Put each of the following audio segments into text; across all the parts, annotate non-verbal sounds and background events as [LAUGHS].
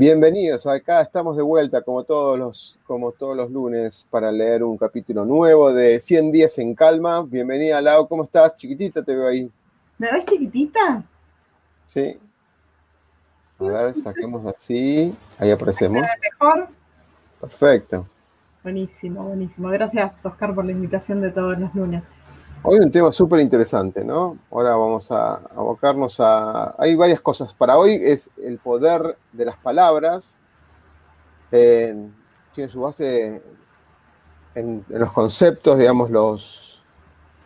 Bienvenidos, acá estamos de vuelta como todos los, como todos los lunes para leer un capítulo nuevo de 100 días en calma. Bienvenida Lau, ¿cómo estás? Chiquitita te veo ahí. ¿Me ves chiquitita? Sí. A ver, saquemos así. Ahí aparecemos. mejor? Perfecto. Buenísimo, buenísimo. Gracias, Oscar, por la invitación de todos los lunes. Hoy un tema súper interesante, ¿no? Ahora vamos a abocarnos a... Hay varias cosas. Para hoy es el poder de las palabras. tiene su base en, los conceptos, digamos, los,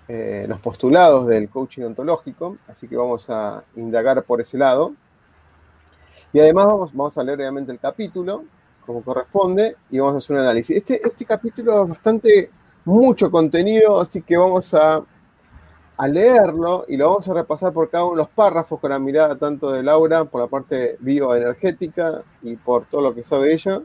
eh, los postulados del coaching ontológico. Así que vamos a indagar por ese lado. Y además vamos, vamos a leer obviamente el capítulo, como corresponde, y vamos a hacer un análisis. Este, este capítulo es bastante mucho contenido, así que vamos a, leerlo y lo vamos a repasar por cada uno de los párrafos con la mirada tanto de Laura por la parte bioenergética y por todo lo que sabe ella,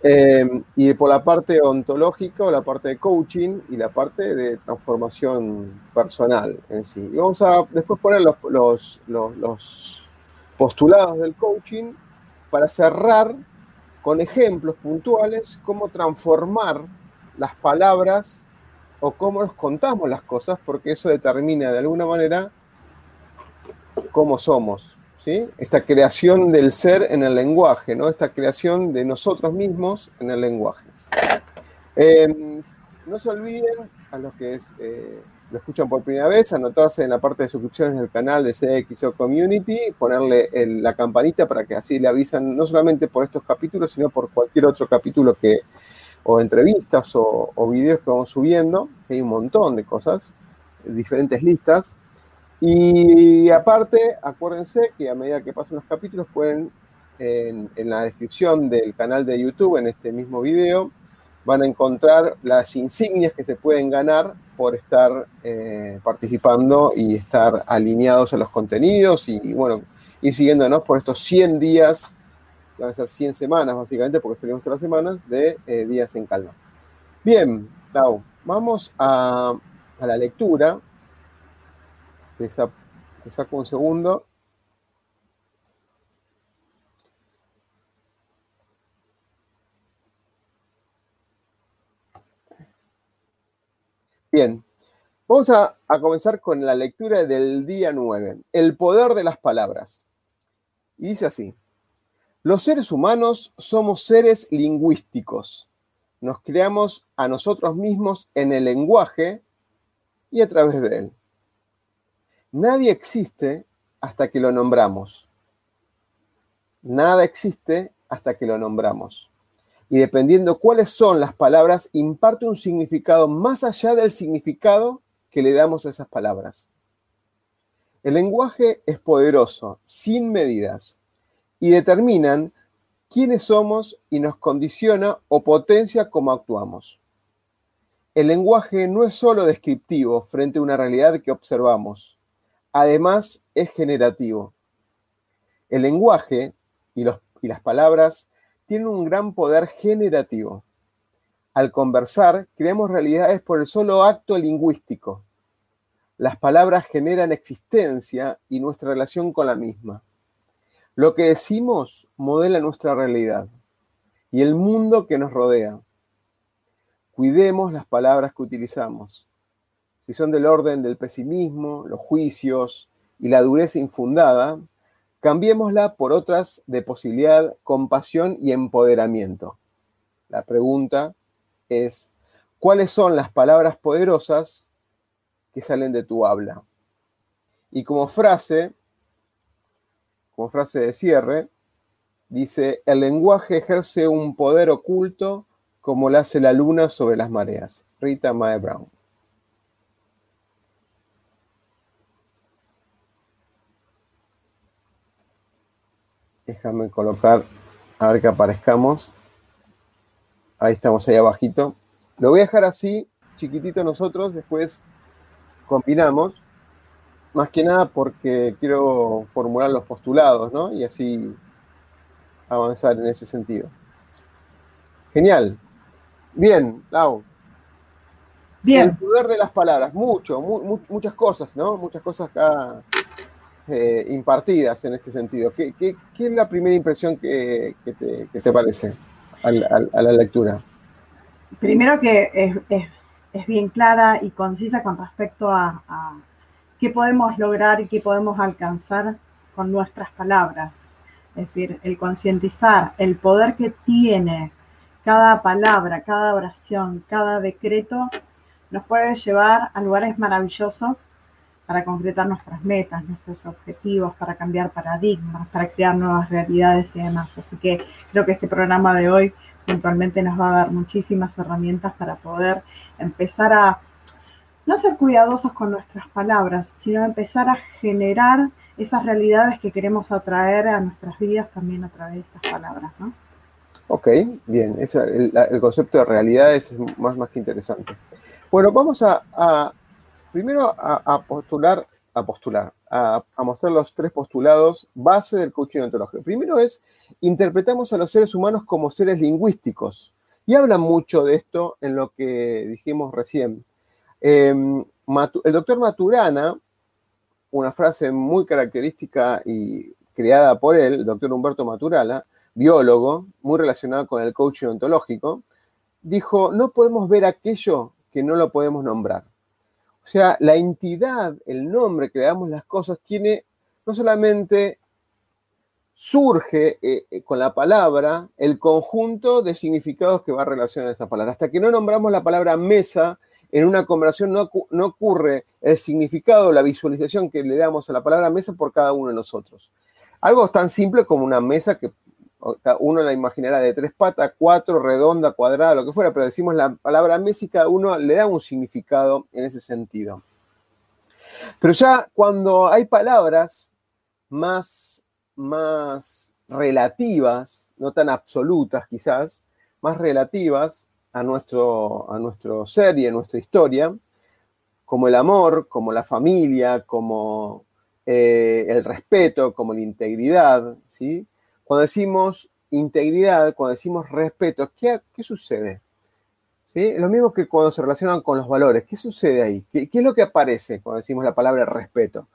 eh, y por la parte ontológica la parte de coaching y la parte de transformación personal en sí. Y vamos a después poner los, los, los postulados del coaching para cerrar con ejemplos puntuales cómo transformar las palabras o cómo nos contamos las cosas, porque eso determina de alguna manera cómo somos. ¿sí? Esta creación del ser en el lenguaje, ¿no? esta creación de nosotros mismos en el lenguaje. Em, no se olviden, a los que eh, lo escuchan por primera vez, anotarse en la parte de suscripciones del canal de CXO Community, ponerle la campanita para que así le avisan no solamente por estos capítulos, sino por cualquier otro capítulo que, o entrevistas o, videos que vamos subiendo, hay un montón de cosas, diferentes listas. Y aparte, acuérdense que a medida que pasen los capítulos pueden, en, la descripción del canal de YouTube, en este mismo video, van a encontrar las insignias que se pueden ganar por estar eh, participando y estar alineados a los contenidos y, bueno, ir siguiéndonos por estos 100 días van a ser 100 semanas básicamente, porque salimos todas las semanas, de eh, días en calma. Bien, vamos a, la lectura. Te, saco un segundo. Bien, vamos a, a, comenzar con la lectura del día 9, el poder de las palabras. Y dice así, los seres humanos somos seres lingüísticos. Nos creamos a nosotros mismos en el lenguaje y a través de él. Nadie existe hasta que lo nombramos. Nada existe hasta que lo nombramos. Y dependiendo cuáles son las palabras, imparte un significado más allá del significado que le damos a esas palabras. El lenguaje es poderoso, sin medidas y determinan quiénes somos y nos condiciona o potencia cómo actuamos. El lenguaje no es solo descriptivo frente a una realidad que observamos, además es generativo. El lenguaje y, las palabras tienen un gran poder generativo. Al conversar, creamos realidades por el solo acto lingüístico. Las palabras generan existencia y nuestra relación con la misma. Lo que decimos modela nuestra realidad y el mundo que nos rodea. Cuidemos las palabras que utilizamos. Si son del orden del pesimismo, los juicios y la dureza infundada, cambiémosla por otras de posibilidad, compasión y empoderamiento. La pregunta es, cuáles son las palabras poderosas que salen de tu habla. Y como frase, como frase de cierre, dice, el lenguaje ejerce un poder oculto como lo hace la luna sobre las mareas. Rita Mae Brown. Déjame colocar, a ver que aparezcamos. Ahí estamos, ahí abajito. Lo voy a dejar así, chiquitito nosotros, después combinamos. Más que nada porque quiero formular los postulados, ¿no? Y así avanzar en ese sentido. Genial. Bien, Lau. Bien. El poder de las palabras, mucho, muchas cosas, ¿no? Muchas cosas acá eh, impartidas en este sentido. ¿Qué, es la primera impresión que, te, parece a la lectura? Primero que es, bien clara y concisa con respecto a, qué podemos lograr y qué podemos alcanzar con nuestras palabras. Es decir, el concientizar el poder que tiene cada palabra, cada oración, cada decreto, nos puede llevar a lugares maravillosos para concretar nuestras metas, nuestros objetivos, para cambiar paradigmas, para crear nuevas realidades y demás. Así que creo que este programa de hoy puntualmente nos va a dar muchísimas herramientas para poder empezar a no ser cuidadosos con nuestras palabras, sino empezar a generar esas realidades que queremos atraer a nuestras vidas también a través de estas palabras, ¿no? Ok, bien, el, concepto de realidades es más, más que interesante. Bueno, vamos a primero a, postular, a postular, a, mostrar los tres postulados base del coaching ontológico. Primero es, interpretamos a los seres humanos como seres lingüísticos. Y habla mucho de esto en lo que dijimos recién. Em, el doctor Maturana, una frase muy característica y creada por él, el doctor Humberto Maturana, biólogo, muy relacionado con el coaching ontológico, dijo, no podemos ver aquello que no lo podemos nombrar. O sea, la entidad, el nombre que le damos las cosas, tiene no solamente surge eh, eh, con la palabra el conjunto de significados que va a relacionar a esa palabra. Hasta que no nombramos la palabra mesa, en una conversación no, ocurre el significado, la visualización que le damos a la palabra mesa por cada uno de nosotros. Algo tan simple como una mesa que uno la imaginará de tres patas, cuatro, redonda, cuadrada, lo que fuera, pero decimos la palabra mesa y cada uno le da un significado en ese sentido. Pero ya cuando hay palabras más, más relativas, no tan absolutas quizás, más relativas a nuestro, a nuestro ser y a nuestra historia, como el amor, como la familia, como eh, el respeto, como la integridad, ¿sí? Cuando decimos integridad, cuando decimos respeto, ¿qué, sucede? ¿Sí? Lo mismo que cuando se relacionan con los valores. ¿Qué sucede ahí? ¿Qué, es lo que aparece cuando decimos la palabra respeto?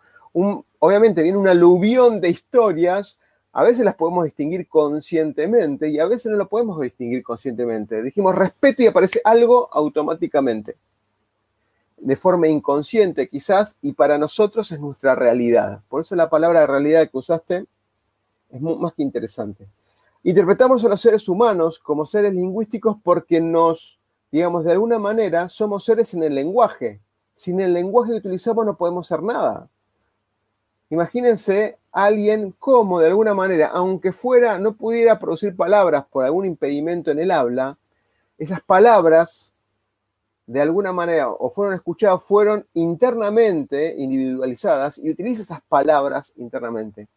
obviamente viene un aluvión de historias, a veces las podemos distinguir conscientemente y a veces no lo podemos distinguir conscientemente. Dijimos respeto y aparece algo automáticamente, de forma inconsciente quizás, y para nosotros es nuestra realidad. Por eso la palabra realidad que usaste es más que interesante. Interpretamos a los seres humanos como seres lingüísticos porque nos, digamos, de alguna manera somos seres en el lenguaje. Sin el lenguaje que utilizamos no podemos ser nada. Imagínense alguien como de alguna manera, aunque fuera, no pudiera producir palabras por algún impedimento en el habla, esas palabras de alguna manera o fueron escuchadas, fueron internamente individualizadas y utiliza esas palabras internamente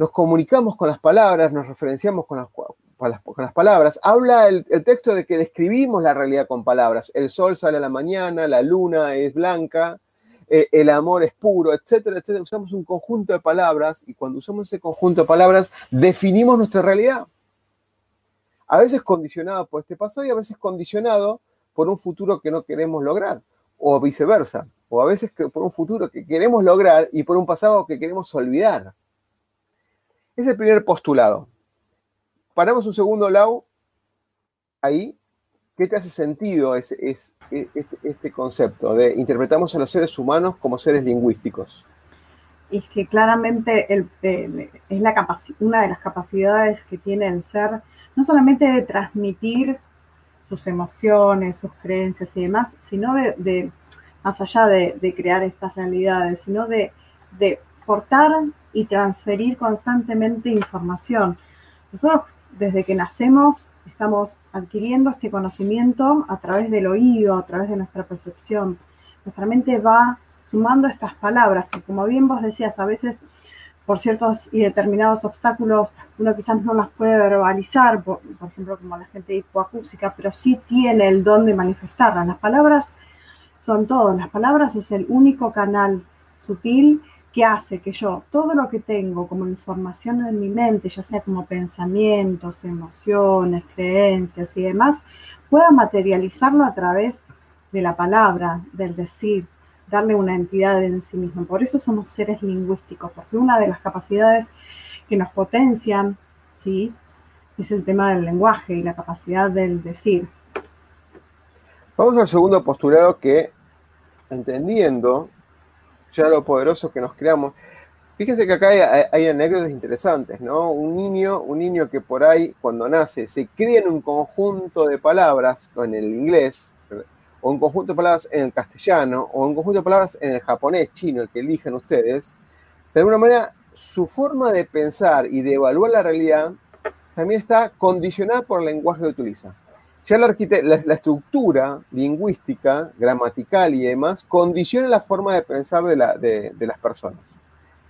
nos comunicamos con las palabras, nos referenciamos con las, con las, palabras. Habla el, texto de que describimos la realidad con palabras. El sol sale a la mañana, la luna es blanca, eh, el amor es puro, etcétera, etcétera. Usamos un conjunto de palabras y cuando usamos ese conjunto de palabras definimos nuestra realidad. A veces condicionado por este pasado y a veces condicionado por un futuro que no queremos lograr, o viceversa, o a veces por un futuro que queremos lograr y por un pasado que queremos olvidar. Es el primer postulado. Paramos un segundo, Lau, ahí. ¿Qué te hace sentido es, este, este, concepto de interpretamos a los seres humanos como seres lingüísticos? Es que claramente es una de las capacidades que tiene el ser, no solamente de transmitir sus emociones, sus creencias y demás, sino de, más allá de, crear estas realidades, sino de, de portar y transferir constantemente información. Nosotros desde que nacemos estamos adquiriendo este conocimiento a través del oído, a través de nuestra percepción. Nuestra mente va sumando estas palabras que, como bien vos decías, a veces por ciertos y determinados obstáculos uno quizás no las puede verbalizar, por, ejemplo, como la gente hipoacúsica, pero sí tiene el don de manifestarlas. Las palabras son todo, las palabras es el único canal sutil que hace que yo todo lo que tengo como información en mi mente, ya sea como pensamientos, emociones, creencias y demás, pueda materializarlo a través de la palabra, del decir, darle una entidad en sí mismo. Por eso somos seres lingüísticos, porque una de las capacidades que nos potencian, ¿sí? Es el tema del lenguaje y la capacidad del decir. Vamos al segundo postulado que, entendiendo ya lo poderoso que nos creamos. Fíjense que acá hay, anécdotas interesantes, ¿no? Un niño, un niño que por ahí, cuando nace, se cría en un conjunto de palabras en el inglés, o un conjunto de palabras en el castellano, o un conjunto de palabras en el japonés, chino, el que eligen ustedes, de alguna manera su forma de pensar y de evaluar la realidad también está condicionada por el lenguaje que utiliza ya la, la, estructura lingüística, gramatical y demás, condiciona la forma de pensar de, las personas.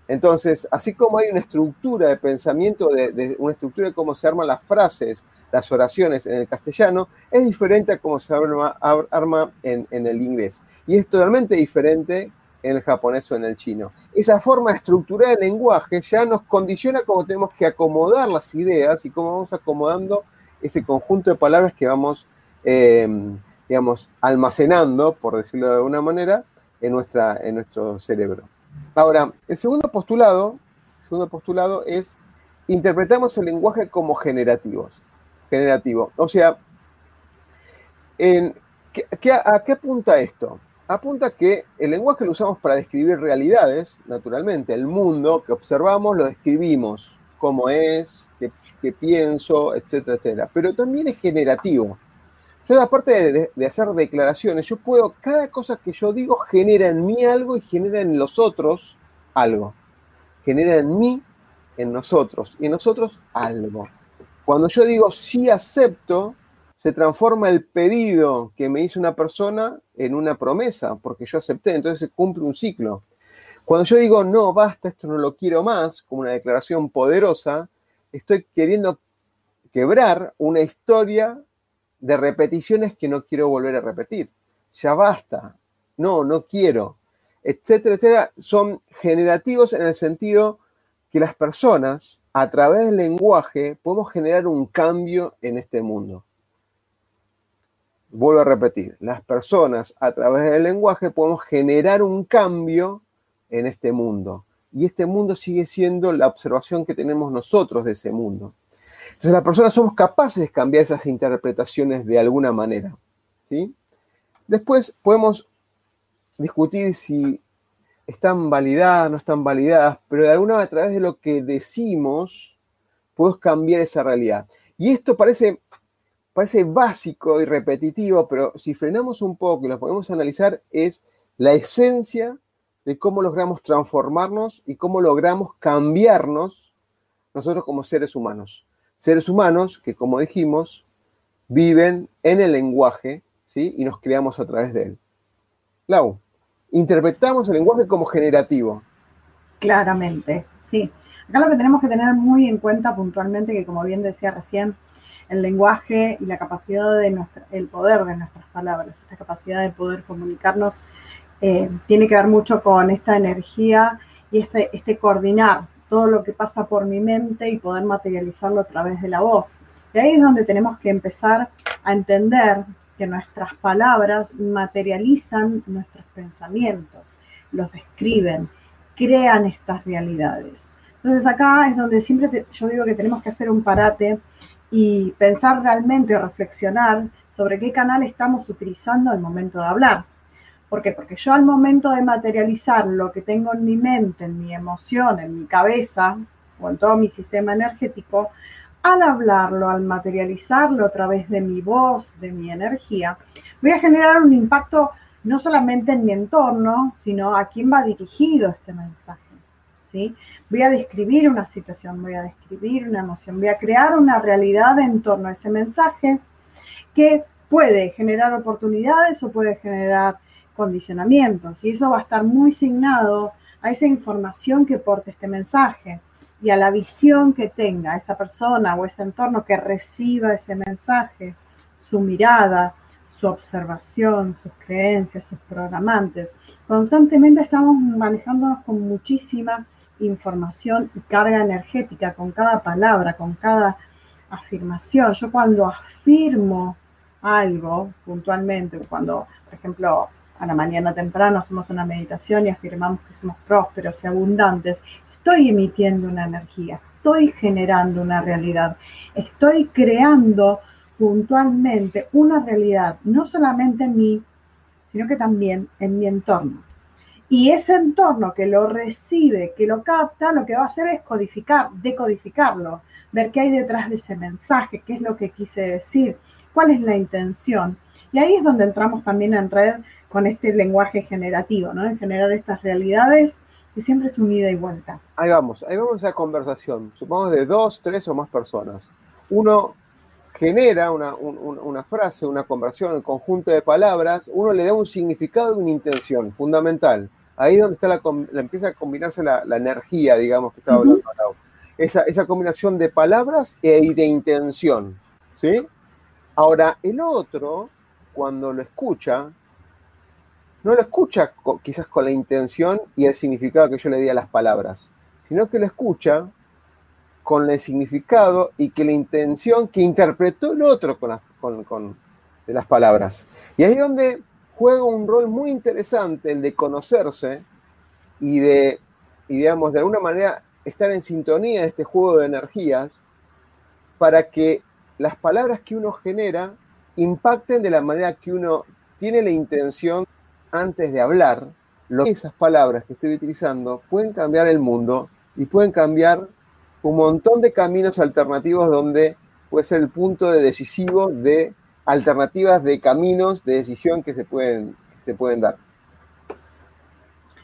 Entonces, así como hay una estructura de pensamiento, de, una estructura de cómo se arman las frases, las oraciones en el castellano, es diferente a cómo se arma, arma en, en, el inglés. Y es totalmente diferente en el japonés o en el chino. Esa forma estructurada del lenguaje ya nos condiciona cómo tenemos que acomodar las ideas y cómo vamos acomodando ese conjunto de palabras que vamos, em, digamos, almacenando, por decirlo de alguna manera, en, nuestra, en nuestro cerebro. Ahora, el segundo postulado, segundo postulado es interpretamos el lenguaje como generativos. Generativo. O sea, en, ¿a qué apunta esto? Apunta que el lenguaje lo usamos para describir realidades, naturalmente, el mundo que observamos lo describimos, cómo es, qué, pienso, etcétera, etcétera. Pero también es generativo. Yo, aparte de, hacer declaraciones, yo puedo, cada cosa que yo digo genera en mí algo y genera en los otros algo. Genera en mí, en nosotros, y en nosotros algo. Cuando yo digo sí acepto, se transforma el pedido que me hizo una persona en una promesa, porque yo acepté, entonces se cumple un ciclo. Cuando yo digo no, basta, esto no lo quiero más, como una declaración poderosa, estoy queriendo quebrar una historia de repeticiones que no quiero volver a repetir. Ya basta. No, no quiero. Etcétera, etcétera. Son generativos en el sentido que las personas, a través del lenguaje, podemos generar un cambio en este mundo. Vuelvo a repetir, las personas a través del lenguaje podemos generar un cambio en este mundo y este mundo sigue siendo la observación que tenemos nosotros de ese mundo. Entonces las personas somos capaces de cambiar esas interpretaciones de alguna manera. ¿sí? Después podemos discutir si están validadas, no están validadas, pero de alguna manera a través de lo que decimos podemos cambiar esa realidad. Y esto parece, parece básico y repetitivo, pero si frenamos un poco y lo podemos analizar, es la esencia de cómo logramos transformarnos y cómo logramos cambiarnos nosotros como seres humanos. Seres humanos que, como dijimos, viven en el lenguaje ¿sí? y nos creamos a través de él. Lau, interpretamos el lenguaje como generativo. Claramente, sí. Acá lo que tenemos que tener muy en cuenta puntualmente, que como bien decía recién, el lenguaje y la capacidad de nuestra, el poder de nuestras palabras, esta capacidad de poder comunicarnos eh, tiene que ver mucho con esta energía y este, este coordinar todo lo que pasa por mi mente y poder materializarlo a través de la voz. Y ahí es donde tenemos que empezar a entender que nuestras palabras materializan nuestros pensamientos, los describen, crean estas realidades. Entonces acá es donde siempre yo digo que tenemos que hacer un parate y pensar realmente o reflexionar sobre qué canal estamos utilizando al momento de hablar. ¿Por qué? Porque yo al momento de materializar lo que tengo en mi mente, en mi emoción, en mi cabeza o en todo mi sistema energético, al hablarlo, al materializarlo a través de mi voz, de mi energía, voy a generar un impacto no solamente en mi entorno, sino a quién va dirigido este mensaje. ¿sí? Voy a describir una situación, voy a describir una emoción, voy a crear una realidad en torno a ese mensaje que puede generar oportunidades o puede generar condicionamientos. Y eso va a estar muy signado a esa información que porte este mensaje y a la visión que tenga esa persona o ese entorno que reciba ese mensaje, su mirada, su observación, sus creencias, sus programantes. Constantemente estamos manejándonos con muchísima información y carga energética con cada palabra, con cada afirmación. Yo cuando afirmo algo puntualmente, cuando, por ejemplo, a la mañana temprano hacemos una meditación y afirmamos que somos prósperos y abundantes, estoy emitiendo una energía, estoy generando una realidad, estoy creando puntualmente una realidad, no solamente en mí, sino que también en mi entorno. Y ese entorno que lo recibe, que lo capta, lo que va a hacer es codificar, decodificarlo, ver qué hay detrás de ese mensaje, qué es lo que quise decir, cuál es la intención. Y ahí es donde entramos también en red con este lenguaje generativo, ¿no? En generar estas realidades que siempre es un ida y vuelta. Ahí vamos, ahí vamos a esa conversación, supongamos de dos, tres o más personas. Uno genera una, frase, una conversión, un conjunto de palabras, uno le da un significado y una intención fundamental. Ahí es donde está la, empieza a combinarse la, energía, digamos, que estaba hablando. Esa, esa combinación de palabras y de intención. ¿sí? Ahora, el otro, cuando lo escucha, no lo escucha quizás con la intención y el significado que yo le di a las palabras, sino que lo escucha con el significado y que la intención que interpretó el otro con, de las palabras. Y ahí es donde juega un rol muy interesante el de conocerse y de, digamos, de alguna manera estar en sintonía de este juego de energías para que las palabras que uno genera impacten de la manera que uno tiene la intención antes de hablar. Esas palabras que estoy utilizando pueden cambiar el mundo y pueden cambiar un montón de caminos alternativos donde puede ser el punto de decisivo de alternativas de caminos de decisión que se pueden, se pueden dar.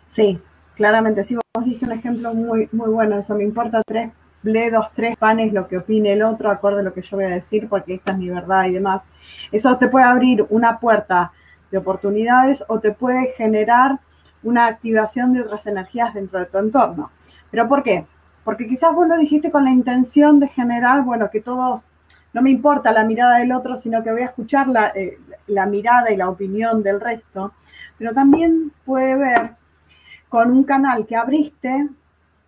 Sí, claramente, sí, vos diste un ejemplo muy, muy bueno, eso me importa tres bledos, tres panes, lo que opine el otro, acorde a lo que yo voy a decir, porque esta es mi verdad y demás. Eso te puede abrir una puerta de oportunidades o te puede generar una activación de otras energías dentro de tu entorno. ¿Pero por qué? Porque quizás vos lo dijiste con la intención de generar, bueno, que todos, no me importa la mirada del otro, sino que voy a escuchar la, eh, la mirada y la opinión del resto, pero también puede ver con un canal que abriste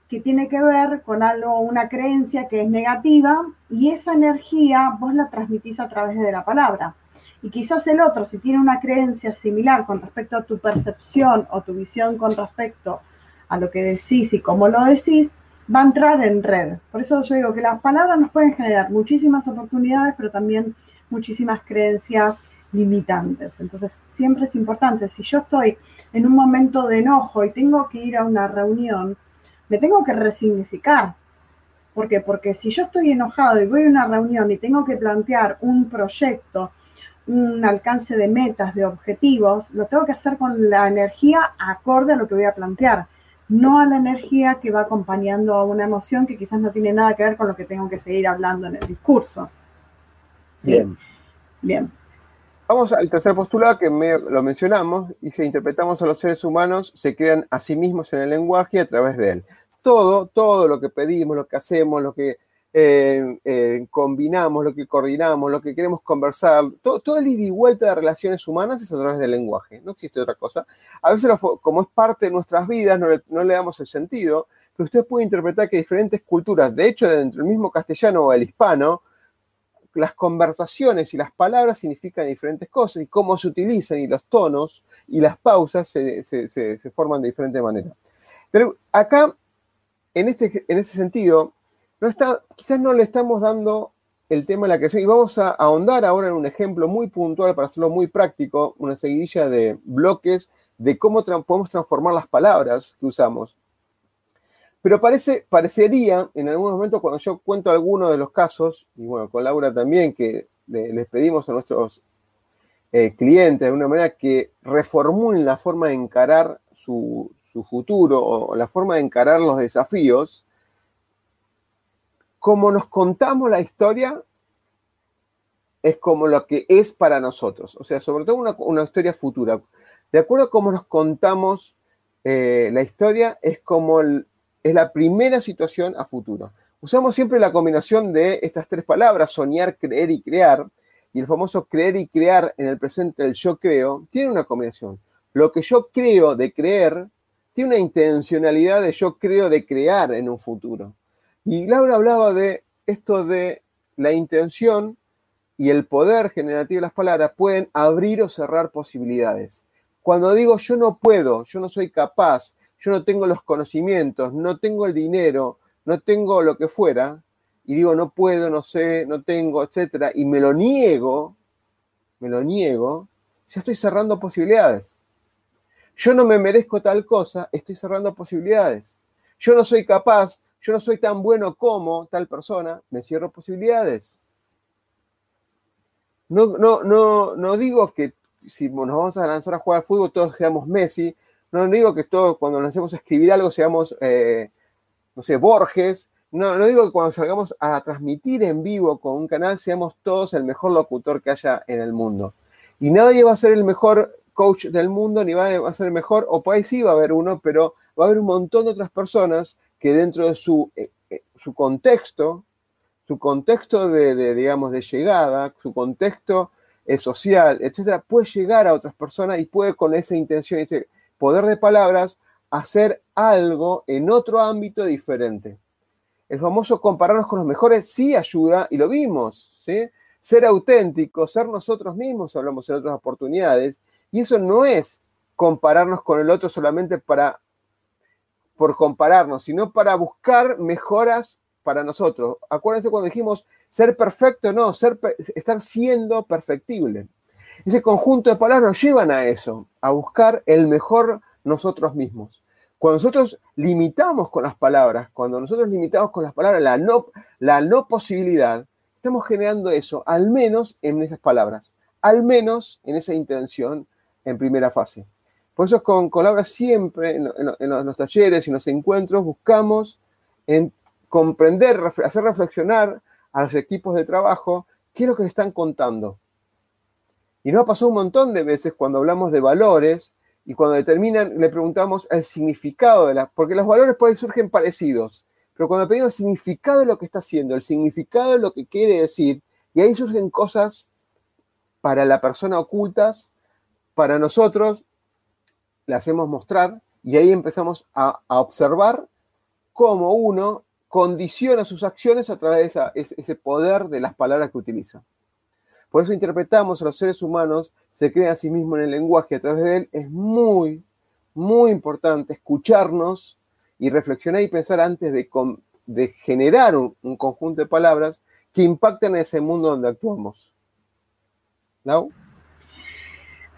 que tiene que ver con algo, una creencia que es negativa y esa energía vos la transmitís a través de la palabra. Y quizás el otro, si tiene una creencia similar con respecto a tu percepción o tu visión con respecto a lo que decís y cómo lo decís, va a entrar en red. Por eso yo digo que las palabras nos pueden generar muchísimas oportunidades, pero también muchísimas creencias limitantes. Entonces, siempre es importante, si yo estoy en un momento de enojo y tengo que ir a una reunión, me tengo que resignificar. ¿Por qué? Porque si yo estoy enojado y voy a una reunión y tengo que plantear un proyecto, un alcance de metas, de objetivos, lo tengo que hacer con la energía acorde a lo que voy a plantear no a la energía que va acompañando a una emoción que quizás no tiene nada que ver con lo que tengo que seguir hablando en el discurso. Bien. Bien. Vamos al tercer postulado que lo mencionamos, y si interpretamos a los seres humanos, se crean a sí mismos en el lenguaje a través de él. Todo, todo lo que pedimos, lo que hacemos, lo que combinamos, lo que coordinamos, lo que queremos conversar, todo, el ida y vuelta de relaciones humanas es a través del lenguaje, no existe otra cosa. A veces, como es parte de nuestras vidas, no le, damos el sentido, pero usted puede interpretar que diferentes culturas, de hecho, dentro del mismo castellano o el hispano, las conversaciones y las palabras significan diferentes cosas y cómo se utilizan y los tonos y las pausas se, se forman de diferente manera. Pero acá, en, este, en ese sentido, no está, quizás no le estamos dando el tema de la creación. Y vamos a ahondar ahora en un ejemplo muy puntual para hacerlo muy práctico, una seguidilla de bloques de cómo podemos transformar las palabras que usamos. Pero parece, parecería, en algún momento cuando yo cuento algunos de los casos, y bueno, con Laura también, que les pedimos a nuestros eh, clientes de alguna manera que reformulen la forma de encarar su, su futuro o la forma de encarar los desafíos, como nos contamos la historia, es como lo que es para nosotros. O sea, sobre todo una, historia futura. De acuerdo a cómo nos contamos eh, la historia, es como es la primera situación a futuro. Usamos siempre la combinación de estas tres palabras, soñar, creer y crear. Y el famoso creer y crear en el presente del yo creo, tiene una combinación. Lo que yo creo de creer tiene una intencionalidad de yo creo de crear en un futuro. Y Laura hablaba de esto de la intención y el poder generativo de las palabras pueden abrir o cerrar posibilidades. Cuando digo yo no puedo, yo no soy capaz, yo no tengo los conocimientos, no tengo el dinero, no tengo lo que fuera, y digo no puedo, no sé, no tengo, etcétera, y me lo niego, me lo niego, ya estoy cerrando posibilidades. Yo no me merezco tal cosa, estoy cerrando posibilidades. Yo no soy capaz, yo no soy tan bueno como tal persona, me cierro posibilidades. No, no, no, no digo que si nos vamos a lanzar a jugar al fútbol todos seamos Messi, no digo que todos cuando nos hacemos a escribir algo seamos, eh, no sé, Borges, no, no digo que cuando salgamos a transmitir en vivo con un canal seamos todos el mejor locutor que haya en el mundo. Y nadie va a ser el mejor coach del mundo, ni va a ser el mejor, o por ahí sí va a haber uno, pero va a haber un montón de otras personas que dentro de su, eh, eh, su contexto su contexto de, digamos, de llegada, su contexto eh, social, etcétera, puede llegar a otras personas y puede con esa intención, ese poder de palabras, hacer algo en otro ámbito diferente. El famoso compararnos con los mejores sí ayuda y lo vimos, ¿sí? Ser auténtico, ser nosotros mismos, hablamos en otras oportunidades, y eso no es compararnos con el otro solamente para por compararnos, sino para buscar mejoras para nosotros. Acuérdense cuando dijimos ser perfecto, no, ser, estar siendo perfectible. Ese conjunto de palabras nos llevan a eso, a buscar el mejor nosotros mismos. Cuando nosotros limitamos con las palabras, cuando nosotros limitamos con las palabras la no, la no posibilidad, estamos generando eso, al menos en esas palabras, al menos en esa intención en primera fase. Por eso con, con Laura siempre en, los talleres y en los encuentros buscamos en comprender, hacer reflexionar a los equipos de trabajo qué es lo que están contando. Y nos ha pasado un montón de veces cuando hablamos de valores y cuando determinan, le preguntamos el significado de las, porque los valores pueden surgen parecidos, pero cuando pedimos el significado de lo que está haciendo, el significado de lo que quiere decir, y ahí surgen cosas para la persona ocultas, para nosotros, las hacemos mostrar y ahí empezamos a, observar cómo uno condiciona sus acciones a través de ese poder de las palabras que utiliza. Por eso interpretamos a los seres humanos, se crea a sí mismo en el lenguaje a través de él. Es muy, muy importante escucharnos y reflexionar y pensar antes de, de generar un, un, conjunto de palabras que impacten en ese mundo donde actuamos. ¿No?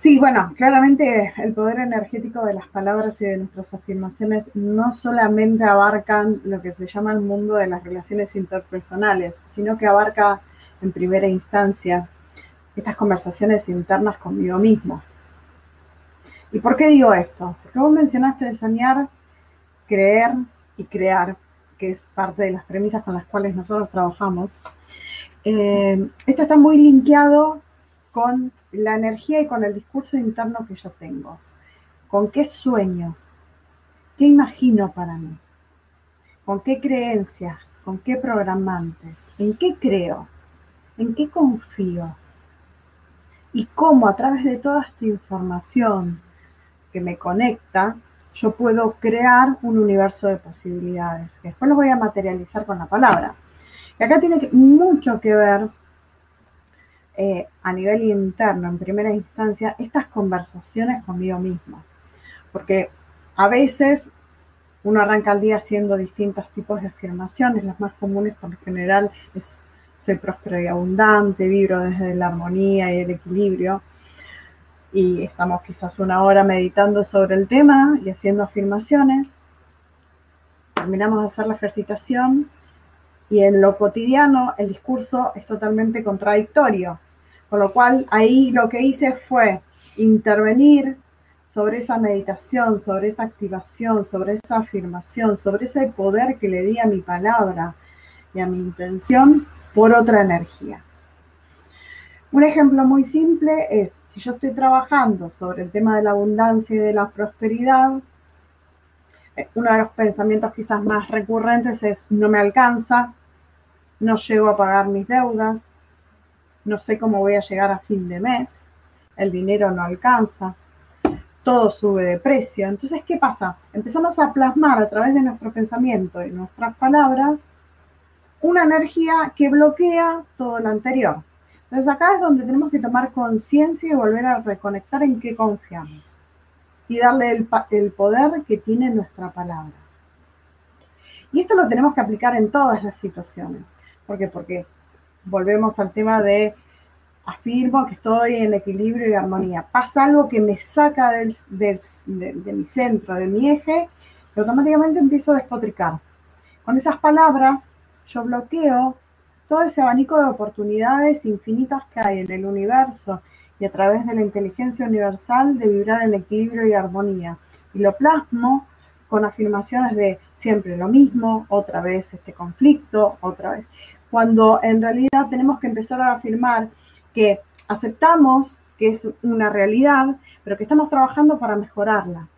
Sí, bueno, claramente el poder energético de las palabras y de nuestras afirmaciones no solamente abarcan lo que se llama el mundo de las relaciones interpersonales, sino que abarca en primera instancia estas conversaciones internas conmigo mismo. ¿Y por qué digo esto? Porque vos mencionaste de soñar, creer y crear, que es parte de las premisas con las cuales nosotros trabajamos. Eh, esto está muy linkeado con la energía y con el discurso interno que yo tengo. ¿Con qué sueño? ¿Qué imagino para mí? ¿Con qué creencias? ¿Con qué programantes? ¿En qué creo? ¿En qué confío? Y cómo a través de toda esta información que me conecta, yo puedo crear un universo de posibilidades, que después lo voy a materializar con la palabra. Y acá tiene mucho que ver eh, a nivel interno, en primera instancia, estas conversaciones conmigo mismo. Porque a veces uno arranca el día haciendo distintos tipos de afirmaciones, las más comunes por lo general es soy próspero y abundante, vibro desde la armonía y el equilibrio. Y estamos quizás una hora meditando sobre el tema y haciendo afirmaciones. terminamos de hacer la ejercitación y en lo cotidiano el discurso es totalmente contradictorio. Con lo cual ahí lo que hice fue intervenir sobre esa meditación, sobre esa activación, sobre esa afirmación, sobre ese poder que le di a mi palabra y a mi intención por otra energía. Un ejemplo muy simple es, si yo estoy trabajando sobre el tema de la abundancia y de la prosperidad, eh, uno de los pensamientos quizás más recurrentes es, no me alcanza, no llego a pagar mis deudas, no sé cómo voy a llegar a fin de mes, el dinero no alcanza, todo sube de precio. Entonces, ¿qué pasa? Empezamos a plasmar a través de nuestro pensamiento y nuestras palabras una energía que bloquea todo lo anterior. Entonces acá es donde tenemos que tomar conciencia y volver a reconectar en qué confiamos y darle el, poder que tiene nuestra palabra. Y esto lo tenemos que aplicar en todas las situaciones. ¿Por qué? Porque volvemos al tema de afirmo que estoy en equilibrio y armonía. Pasa algo que me saca de, de, mi centro, de mi eje, y automáticamente empiezo a despotricar. Con esas palabras yo bloqueo todo ese abanico de oportunidades infinitas que hay en el universo y a través de la inteligencia universal de vibrar en equilibrio y armonía. Y lo plasmo con afirmaciones de siempre lo mismo, otra vez este conflicto, otra vez. Cuando en realidad tenemos que empezar a afirmar que aceptamos que es una realidad, pero que estamos trabajando para mejorarla.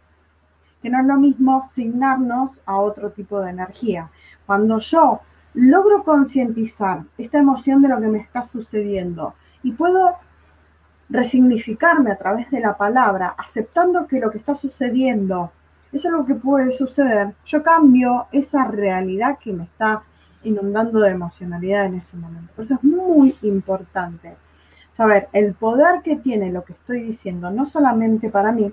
Que no es lo mismo signarnos a otro tipo de energía. Cuando yo logro concientizar esta emoción de lo que me está sucediendo y puedo resignificarme a través de la palabra, aceptando que lo que está sucediendo es algo que puede suceder, yo cambio esa realidad que me está inundando de emocionalidad en ese momento. Por eso es muy importante saber el poder que tiene lo que estoy diciendo, no solamente para mí,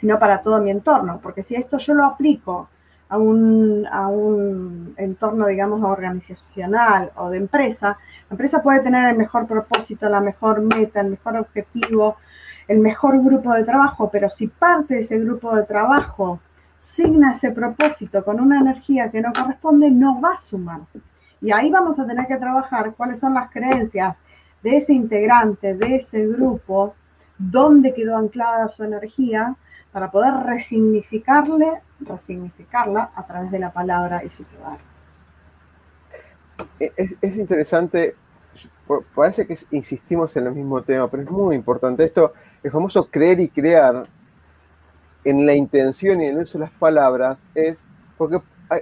sino para todo mi entorno, porque si esto yo lo aplico a un, a un entorno, digamos, organizacional o de empresa, la empresa puede tener el mejor propósito, la mejor meta, el mejor objetivo, el mejor grupo de trabajo, pero si parte de ese grupo de trabajo signa ese propósito con una energía que no corresponde, no va a sumar. Y ahí vamos a tener que trabajar cuáles son las creencias de ese integrante, de ese grupo, dónde quedó anclada su energía, para poder resignificarle, resignificarla a través de la palabra y su poder. Es, es, interesante, parece que insistimos en el mismo tema, pero es muy importante esto, el famoso creer y crear en la intención y en el uso de las palabras, es porque hay,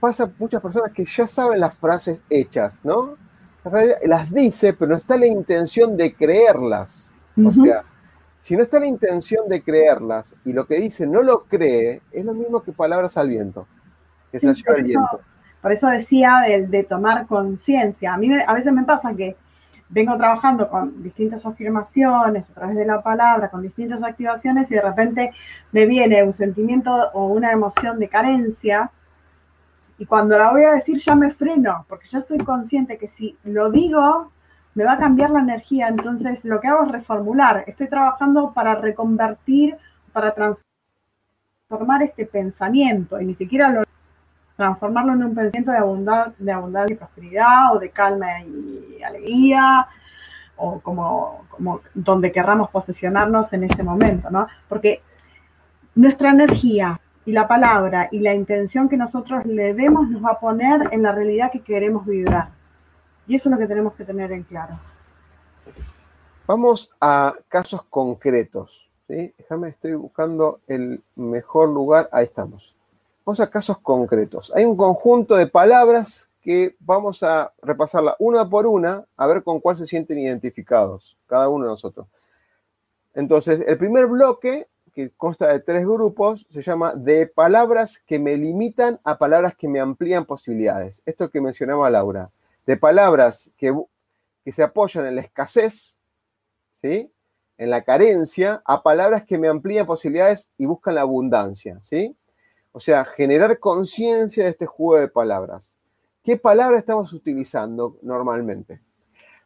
pasa muchas personas que ya saben las frases hechas, ¿no? Las dice, pero no está la intención de creerlas. O sea, si no está la intención de creerlas y lo que dice no lo cree, es lo mismo que palabras al viento, que sí, se lleva el viento. Por eso decía de, de tomar conciencia. A mí a veces me pasa que vengo trabajando con distintas afirmaciones a través de la palabra, con distintas activaciones y de repente me viene un sentimiento o una emoción de carencia y cuando la voy a decir ya me freno, porque ya soy consciente que si lo digo me va a cambiar la energía. Entonces lo que hago es reformular. Estoy trabajando para reconvertir, para transformar este pensamiento y ni siquiera lo transformarlo en un pensamiento de abundancia, de abundancia y prosperidad o de calma y alegría o como, como donde querramos posicionarnos en ese momento, ¿no? Porque nuestra energía y la palabra y la intención que nosotros le demos nos va a poner en la realidad que queremos vibrar. Y eso es lo que tenemos que tener en claro. Vamos a casos concretos. Déjame, estoy buscando el mejor lugar. Ahí estamos. Vamos a casos concretos. Hay un conjunto de palabras que vamos a repasarla una por una, a ver con cuál se sienten identificados, cada uno de nosotros. Entonces, el primer bloque, que consta de tres grupos, se llama de palabras que me limitan a palabras que me amplían posibilidades. Esto que mencionaba Laura de palabras que, que se apoyan en la escasez, ¿sí? en la carencia, a palabras que me amplían posibilidades y buscan la abundancia. ¿sí? O sea, generar conciencia de este juego de palabras. ¿Qué palabras estamos utilizando normalmente?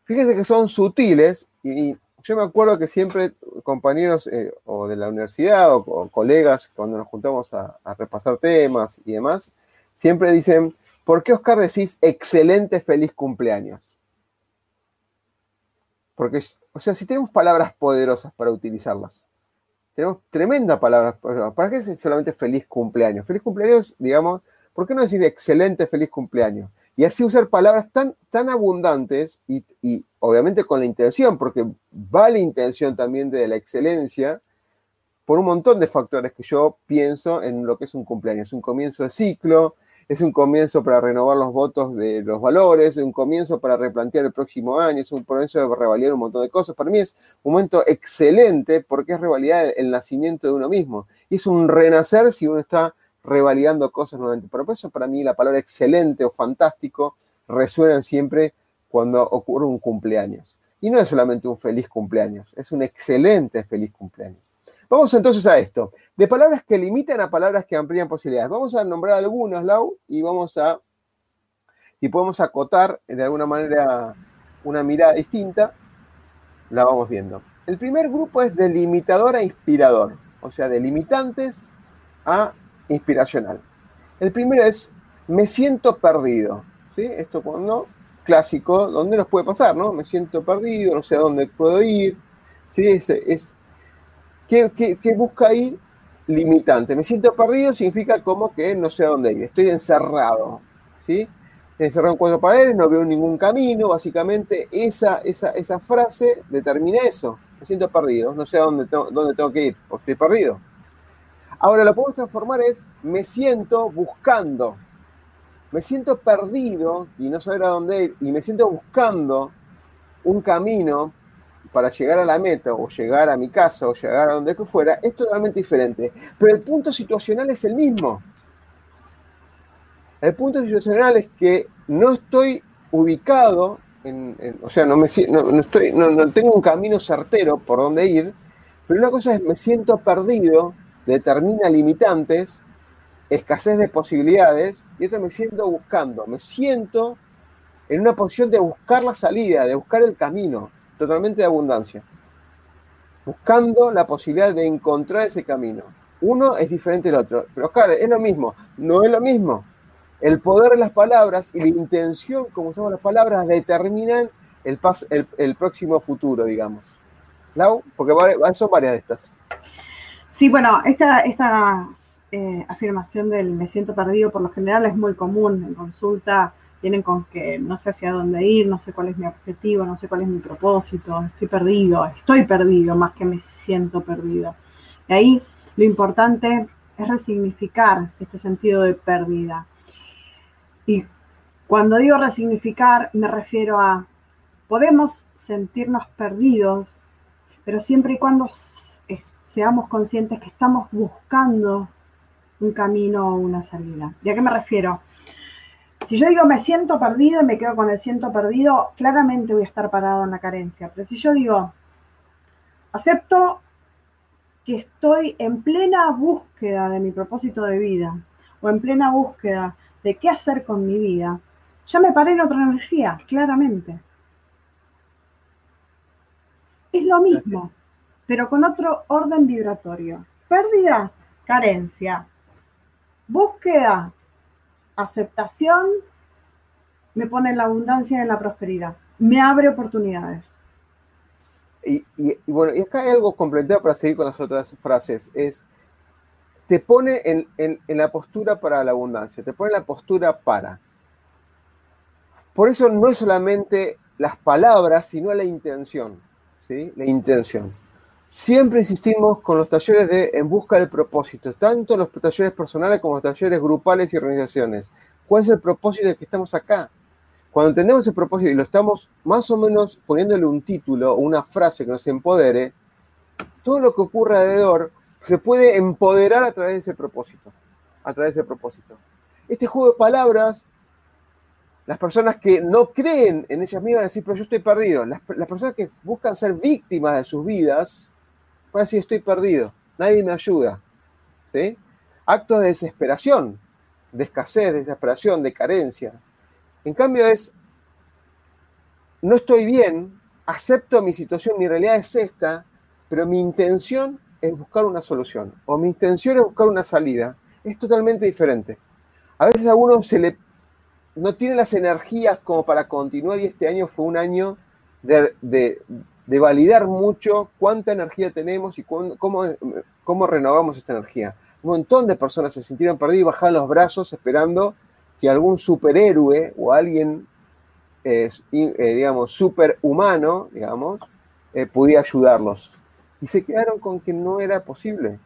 Fíjense que son sutiles y yo me acuerdo que siempre compañeros eh, o de la universidad o, colegas cuando nos juntamos a, repasar temas y demás, siempre dicen, ¿por qué Oscar decís excelente feliz cumpleaños? Porque, o sea, si tenemos palabras poderosas para utilizarlas, tenemos tremendas palabras, ¿para qué es solamente feliz cumpleaños? Feliz cumpleaños, digamos, ¿por qué no decir excelente feliz cumpleaños? Y así usar palabras tan, tan abundantes y, obviamente con la intención, porque va la intención también de la excelencia por un montón de factores que yo pienso en lo que es un cumpleaños. Un comienzo de ciclo, es un comienzo para renovar los votos de los valores, es un comienzo para replantear el próximo año, es un comienzo de revalidar un montón de cosas. Para mí es un momento excelente porque es revalidar el nacimiento de uno mismo. Y es un renacer si uno está revalidando cosas nuevamente. Por eso para mí la palabra excelente o fantástico resuenan siempre cuando ocurre un cumpleaños. Y no es solamente un feliz cumpleaños, es un excelente feliz cumpleaños. Vamos entonces a esto. De palabras que limitan a palabras que amplían posibilidades. Vamos a nombrar algunas, Lau, y vamos a. Y podemos acotar de alguna manera una mirada distinta, la vamos viendo. El primer grupo es delimitador a inspirador, o sea, delimitantes a inspiracional. El primero es me siento perdido. ¿sí? Esto cuando clásico, ¿dónde nos puede pasar? ¿no? Me siento perdido, no sé a dónde puedo ir. ¿sí? Es, ¿qué, busca ahí? Limitante. Me siento perdido significa como que no sé a dónde ir. Estoy encerrado. ¿sí? Encerrado en cuatro paredes, no veo ningún camino. Básicamente, esa, esa, esa frase determina eso. Me siento perdido, no sé a dónde dónde tengo que ir, porque estoy perdido. Ahora lo podemos transformar es me siento buscando, me siento perdido y no saber a dónde ir, y me siento buscando un camino para llegar a la meta o llegar a mi casa o llegar a donde fuera, es totalmente diferente. Pero el punto situacional es el mismo. El punto situacional es que no estoy ubicado, en, o sea, no, me, no, estoy, no tengo un camino certero por dónde ir, pero una cosa es me siento perdido determina limitantes, escasez de posibilidades, y esto me siento buscando, me siento en una posición de buscar la salida, de buscar el camino, totalmente de abundancia, buscando la posibilidad de encontrar ese camino. Uno es diferente del otro, pero claro, es lo mismo, no es lo mismo. El poder de las palabras y la intención como usamos las palabras determinan el, próximo futuro, digamos. ¿Lau? Porque son varias de estas. Sí, bueno, esta, esta eh, afirmación del me siento perdido por lo general es muy común en consulta. Vienen con que no sé hacia dónde ir, no sé cuál es mi objetivo, no sé cuál es mi propósito, estoy perdido, estoy perdido más que me siento perdido. Y ahí lo importante es resignificar este sentido de pérdida. Y cuando digo resignificar, me refiero a, podemos sentirnos perdidos, pero siempre y cuando seamos conscientes que estamos buscando un camino o una salida. ¿Y a qué me refiero? Si yo digo me siento perdido y me quedo con el siento perdido, claramente voy a estar parado en la carencia. Pero si yo digo, acepto que estoy en plena búsqueda de mi propósito de vida o en plena búsqueda de qué hacer con mi vida, ya me paré en otra energía, claramente. Es lo mismo pero con otro orden vibratorio. Pérdida, carencia. Búsqueda, aceptación, me pone en la abundancia y en la prosperidad. Me abre oportunidades. Y, bueno, y acá hay algo complementado para seguir con las otras frases. Es, te pone en, en la postura para la abundancia, te pone en la postura para. Por eso no es solamente las palabras, sino la intención. ¿sí? La intención. Siempre insistimos con los talleres de En Busca del Propósito, tanto los talleres personales como los talleres grupales y organizaciones. ¿Cuál es el propósito de que estamos acá? Cuando entendemos ese propósito y lo estamos más o menos poniéndole un título o una frase que nos empodere, todo lo que ocurre alrededor se puede empoderar a través de ese propósito, a través de ese propósito. Este juego de palabras, las personas que no creen en ellas mismas van a decir, pero yo estoy perdido. Las personas que buscan ser víctimas de sus vidas, Puede decir, estoy perdido, nadie me ayuda. ¿Sí? Actos de desesperación, de escasez, de desesperación, de carencia. En cambio es, no estoy bien, acepto mi situación, mi realidad es esta, pero mi intención es buscar una solución o mi intención es buscar una salida. Es totalmente diferente. A veces a uno se le no tiene las energías como para continuar y este año fue un año de, validar mucho cuánta energía tenemos y cómo, cómo renovamos esta energía. Un montón de personas se sintieron perdidas y bajaron los brazos esperando que algún superhéroe o alguien, eh, eh, digamos, superhumano, digamos, eh, pudiera ayudarlos. Y se quedaron con que no era posible.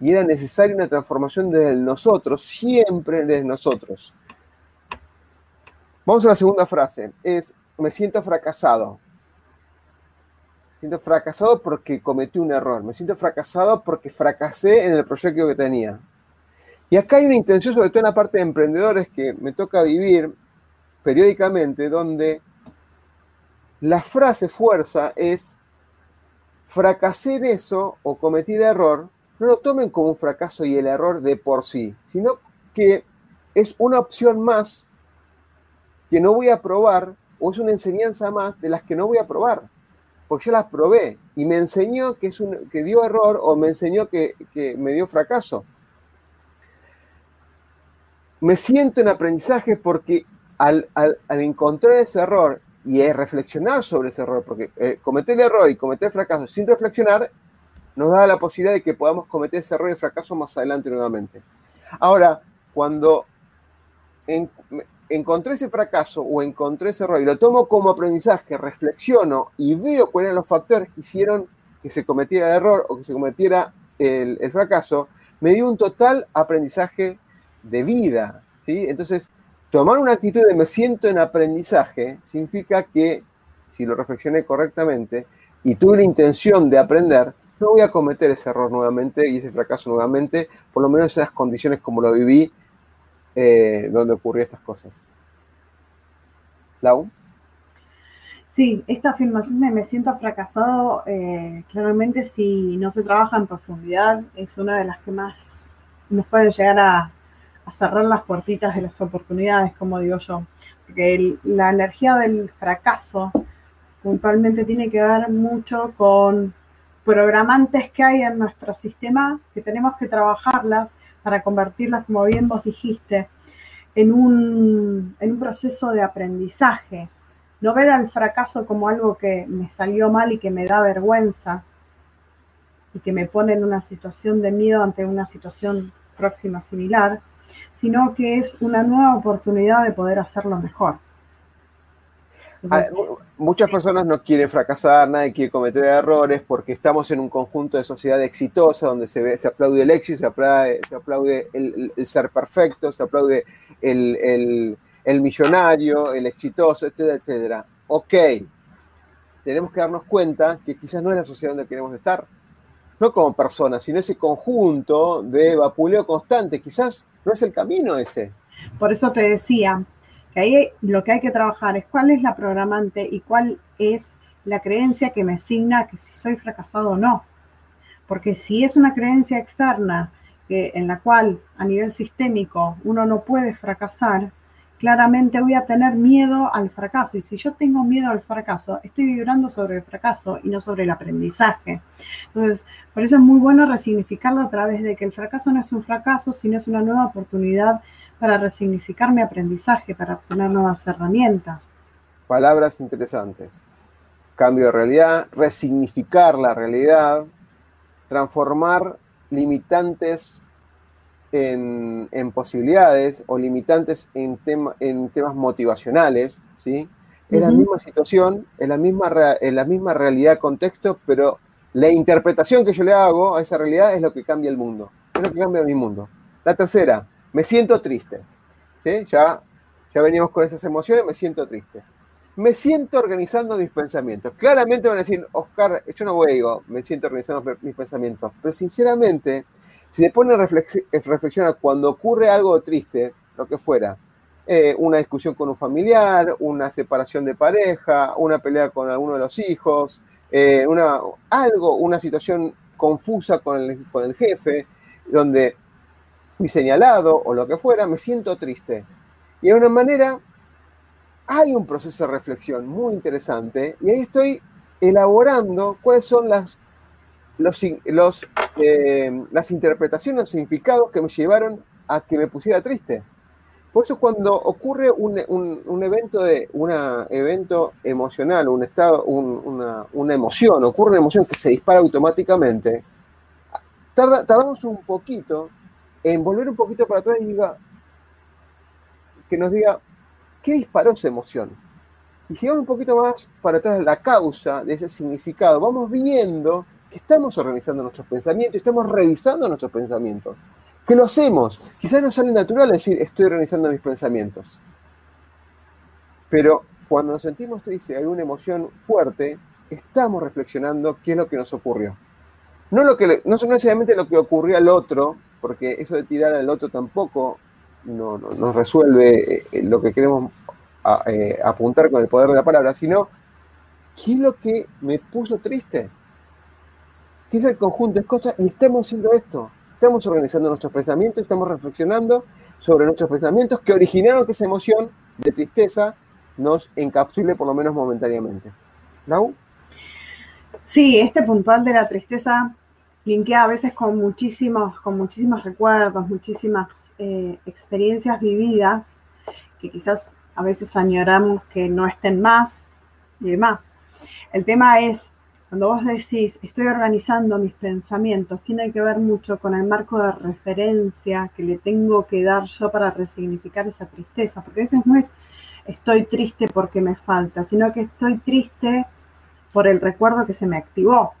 Y era necesaria una transformación desde nosotros, siempre desde nosotros. Vamos a la segunda frase. Es, me siento fracasado. Siento fracasado porque cometí un error. Me siento fracasado porque fracasé en el proyecto que tenía. Y acá hay una intención, sobre todo en la parte de emprendedores, que me toca vivir periódicamente, donde la frase fuerza es fracasé en eso o cometí error, no lo tomen como un fracaso y el error de por sí, sino que es una opción más que no voy a probar o es una enseñanza más de las que no voy a probar, porque yo las probé y me enseñó que, es un, que dio error o me enseñó que, que me dio fracaso me siento en aprendizaje porque al, encontrar ese error y reflexionar sobre ese error, porque eh, cometer el error y cometer el fracaso sin reflexionar nos da la posibilidad de que podamos cometer ese error y fracaso más adelante nuevamente. Ahora, cuando encontré ese fracaso o encontré ese error y lo tomo como aprendizaje, reflexiono y veo cuáles eran los factores que hicieron que se cometiera el error o que se cometiera el, el fracaso, me dio un total aprendizaje de vida, ¿sí? Entonces, tomar una actitud de me siento en aprendizaje significa que, si lo reflexioné correctamente y tuve la intención de aprender, no voy a cometer ese error nuevamente y ese fracaso nuevamente, por lo menos en las condiciones como lo viví, eh, donde ocurrió estas cosas. Lau. Sí, esta afirmación de me siento fracasado, eh, claramente si no se trabaja en profundidad, es una de las que más nos puede llegar a, cerrar las puertitas de las oportunidades, como digo yo. Porque la energía del fracaso puntualmente tiene que ver mucho con programantes que hay en nuestro sistema que tenemos que trabajarlas para convertirlas, como bien vos dijiste, en un, en un proceso de aprendizaje. No ver al fracaso como algo que me salió mal y que me da vergüenza y que me pone en una situación de miedo ante una situación próxima similar, sino que es una nueva oportunidad de poder hacerlo mejor. Ah, muchas personas no quieren fracasar, nadie quiere cometer errores porque estamos en un conjunto de sociedad exitosa donde se, ve, se aplaude el éxito, se aplaude, se aplaude el, ser perfecto, se aplaude el, el, millonario, el exitoso, etcétera, etcétera. Ok, tenemos que darnos cuenta que quizás no es la sociedad donde queremos estar no como persona, sino ese conjunto de vapuleo constante. Quizás no es el camino ese. Por eso te decía que ahí lo que hay que trabajar es cuál es la programante y cuál es la creencia que me asigna que si soy fracasado o no. Porque si es una creencia externa en la cual a nivel sistémico uno no puede fracasar, claramente voy a tener miedo al fracaso. Y si yo tengo miedo al fracaso, estoy vibrando sobre el fracaso y no sobre el aprendizaje. Entonces, por eso es muy bueno resignificarlo a través de que el fracaso no es un fracaso, sino es una nueva oportunidad para resignificar mi aprendizaje, para obtener nuevas herramientas. Palabras interesantes. Cambio de realidad, resignificar la realidad, transformar limitantes en, posibilidades o limitantes en, en temas motivacionales, ¿sí? Es la misma situación, es la misma, es la misma realidad, contexto, pero la interpretación que yo le hago a esa realidad es lo que cambia el mundo, es lo que cambia mi mundo. La tercera, me siento triste. Ya, ya con esas emociones, me siento triste. Me siento organizando mis pensamientos. Claramente van a decir, Oscar, yo no voy, digo, me siento organizando mis pensamientos, pero sinceramente, si se pone a reflexionar cuando ocurre algo triste, lo que fuera, eh, una discusión con un familiar, una separación de pareja, una pelea con alguno de los hijos, eh, una, algo, una situación confusa con el, con el jefe, donde fui señalado o lo que fuera, me siento triste. Y de una manera hay un proceso de reflexión muy interesante y ahí estoy elaborando cuáles son las eh, las interpretaciones, los significados que me llevaron a que me pusiera triste. Por eso cuando ocurre un, evento de una evento emocional, un estado, una, una, emoción, ocurre una emoción que se dispara automáticamente, tarda, tardamos un poquito en volver un poquito para atrás y diga, que nos diga, ¿qué disparó esa emoción? Y si vamos un poquito más para atrás la causa de ese significado, vamos viendo que estamos organizando nuestros pensamientos, estamos revisando nuestros pensamientos que lo hacemos. Quizás nos sale natural decir, estoy organizando mis pensamientos. Pero cuando nos sentimos tristes, hay una emoción fuerte, estamos reflexionando qué es lo que nos ocurrió. No, lo que, no necesariamente lo que ocurrió al otro, porque eso de tirar al otro tampoco no, nos resuelve eh, lo que queremos eh, apuntar con el poder de la palabra, sino qué es lo que me puso triste. ¿Qué es el conjunto de cosas? Y estamos haciendo esto. Estamos organizando nuestros pensamientos, estamos reflexionando sobre nuestros pensamientos que originaron que esa emoción de tristeza nos encapsule por lo menos momentáneamente. ¿Lau? Sí, este puntual de la tristeza linkea a veces con muchísimos, con muchísimos recuerdos, muchísimas eh, experiencias vividas que quizás a veces añoramos que no estén más y demás. El tema es cuando vos decís, estoy organizando mis pensamientos, tiene que ver mucho con el marco de referencia que le tengo que dar yo para resignificar esa tristeza, porque a veces no es estoy triste porque me falta, sino que estoy triste por el recuerdo que se me activó.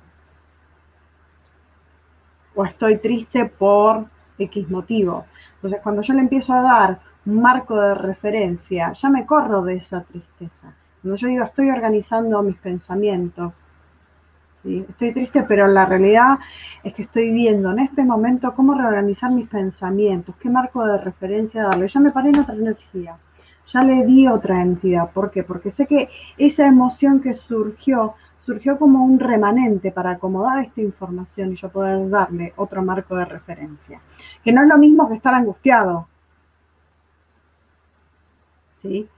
O estoy triste por X motivo. Entonces, cuando yo le empiezo a dar un marco de referencia, ya me corro de esa tristeza. Cuando yo digo, estoy organizando mis pensamientos, Estoy triste, pero la realidad es que estoy viendo en este momento cómo reorganizar mis pensamientos, qué marco de referencia darle. Ya me paré en otra energía, ya le di otra entidad. ¿Por qué? Porque sé que esa emoción que surgió, surgió como un remanente para acomodar esta información y yo poder darle otro marco de referencia. Que no es lo mismo que estar angustiado. ¿Sí?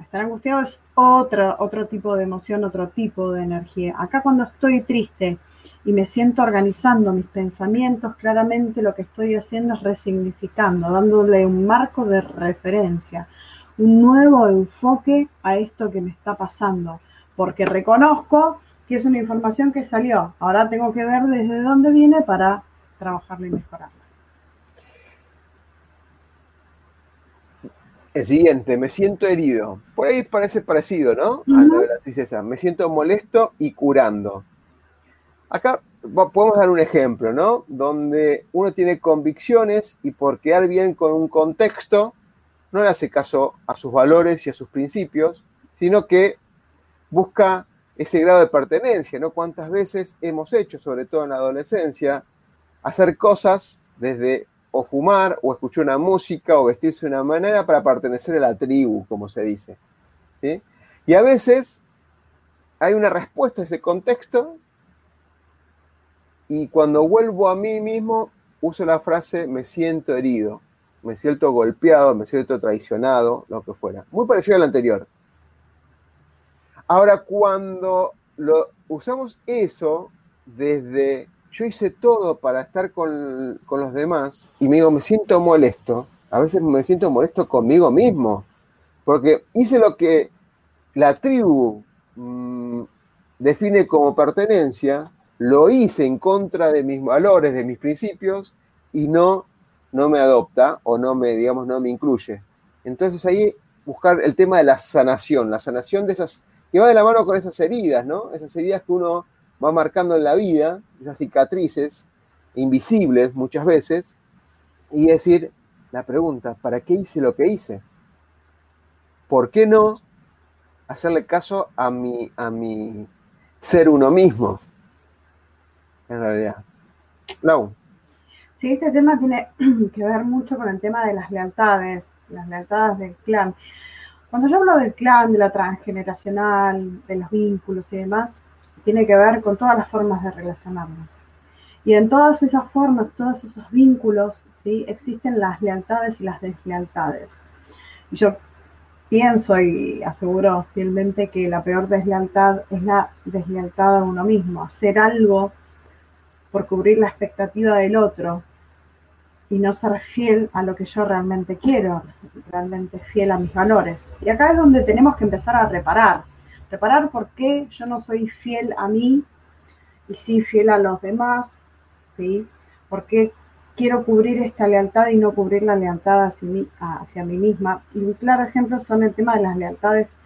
Estar angustiado es otro, otro tipo de emoción, otro tipo de energía. Acá cuando estoy triste y me siento organizando mis pensamientos, claramente lo que estoy haciendo es resignificando, dándole un marco de referencia, un nuevo enfoque a esto que me está pasando, porque reconozco que es una información que salió. Ahora tengo que ver desde dónde viene para trabajarla y mejorarla. El siguiente, me siento herido. Por ahí parece parecido, ¿no? A la de la tristeza. Me siento molesto y curando. Acá podemos dar un ejemplo, ¿no? Donde uno tiene convicciones y por quedar bien con un contexto, no le hace caso a sus valores y a sus principios, sino que busca ese grado de pertenencia, ¿no? Cuántas veces hemos hecho, sobre todo en la adolescencia, hacer cosas desde o fumar, o escuchar una música, o vestirse de una manera para pertenecer a la tribu, como se dice. Y a veces hay una respuesta a ese contexto, y cuando vuelvo a mí mismo, uso la frase me siento herido, me siento golpeado, me siento traicionado, lo que fuera. Muy parecido al anterior. Ahora, cuando lo, usamos eso desde yo hice todo para estar con, los demás y me siento molesto. A veces me siento molesto conmigo mismo, porque hice lo que la tribu mm, define como pertenencia, lo hice en contra de mis valores, de mis principios, y no, no me adopta o no me, digamos, no me incluye. Entonces ahí buscar el tema de la sanación, la sanación de esas, que va de la mano con esas heridas, ¿no? Esas heridas que uno va marcando en la vida, esas cicatrices invisibles muchas veces, y decir la pregunta, ¿para qué hice lo que hice? ¿Por qué no hacerle caso a mi, a mi ser uno mismo? En realidad. Lau. Sí, este tema tiene [CLEARS THROAT] que ver mucho con el tema de las lealtades, las lealtades del clan. Cuando yo hablo del clan, de la transgeneracional, de los vínculos y demás, tiene que ver con todas las formas de relacionarnos. Y en todas esas formas, todos esos vínculos, ¿sí? existen las lealtades y las deslealtades. Y yo pienso y aseguro fielmente que la peor deslealtad es la deslealtad a uno mismo, hacer algo por cubrir la expectativa del otro y no ser fiel a lo que yo realmente quiero, realmente fiel a mis valores. Y acá es donde tenemos que empezar a reparar. Reparar por qué yo no soy fiel a mí y sí fiel a los demás, ¿sí? ¿Por qué quiero cubrir esta lealtad y no cubrir la lealtad hacia mí, hacia mí misma? Y un claro ejemplo son el tema de las lealtades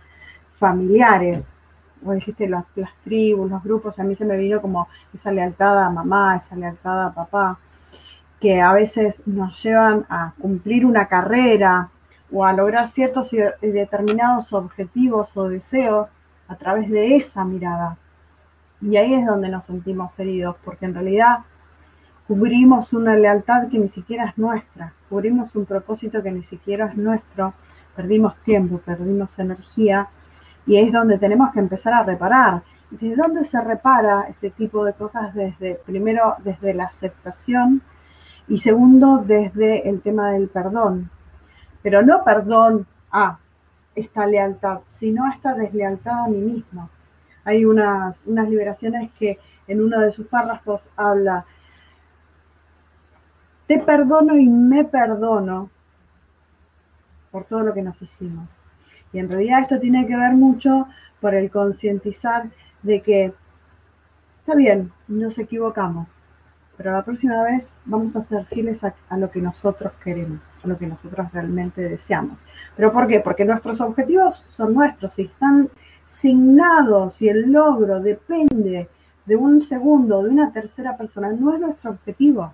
familiares. Vos dijiste las, las tribus, los grupos, a mí se me vino como esa lealtad a mamá, esa lealtad a papá que a veces nos llevan a cumplir una carrera o a lograr ciertos y determinados objetivos o deseos a través de esa mirada. Y ahí es donde nos sentimos heridos, porque en realidad cubrimos una lealtad que ni siquiera es nuestra, cubrimos un propósito que ni siquiera es nuestro, perdimos tiempo, perdimos energía, y es donde tenemos que empezar a reparar. ¿Desde dónde se repara este tipo de cosas? Desde, primero, desde la aceptación y segundo, desde el tema del perdón. Pero no perdón a esta lealtad, sino a esta deslealtad a mí mismo. Hay unas, unas liberaciones que en uno de sus párrafos habla, te perdono y me perdono por todo lo que nos hicimos. Y en realidad esto tiene que ver mucho por el concientizar de que está bien, nos equivocamos, pero la próxima vez vamos a ser fieles a, lo que nosotros queremos, a lo que nosotros realmente deseamos. ¿Pero por qué? Porque nuestros objetivos son nuestros y están signados y el logro depende de un segundo, de una tercera persona, no es nuestro objetivo.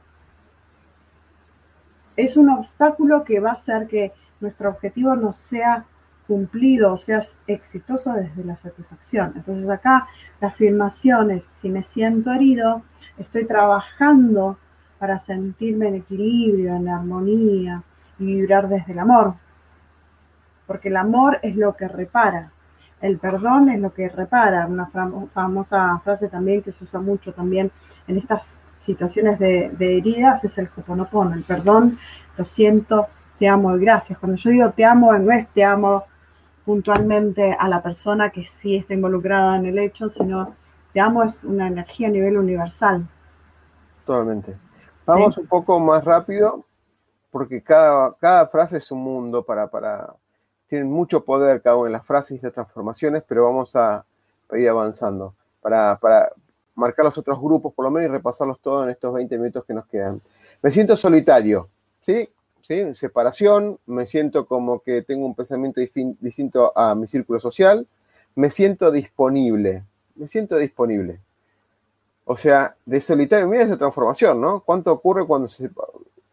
Es un obstáculo que va a hacer que nuestro objetivo no sea cumplido o sea exitoso desde la satisfacción. Entonces acá la afirmación es, si me siento herido, estoy trabajando para sentirme en equilibrio, en armonía y vibrar desde el amor. Porque el amor es lo que repara, el perdón es lo que repara. Una famosa frase también que se usa mucho también en estas situaciones de, heridas es el hoponopono, el perdón, lo siento, te amo y gracias. Cuando yo digo te amo, no es te amo puntualmente a la persona que sí está involucrada en el hecho, sino te amo es una energía a nivel universal. Totalmente. Vamos un poco más rápido, porque cada, cada frase es un mundo para, para... Tienen mucho poder cada una de las frases y las transformaciones, pero vamos a, ir avanzando para, para marcar los otros grupos por lo menos y repasarlos todos en estos 20 minutos que nos quedan. Me siento solitario, ¿sí? ¿Sí? Separación, me siento como que tengo un pensamiento distinto a mi círculo social, me siento disponible, me siento disponible. O sea, de solitario, mira esa transformación, ¿no? ¿Cuánto ocurre cuando se,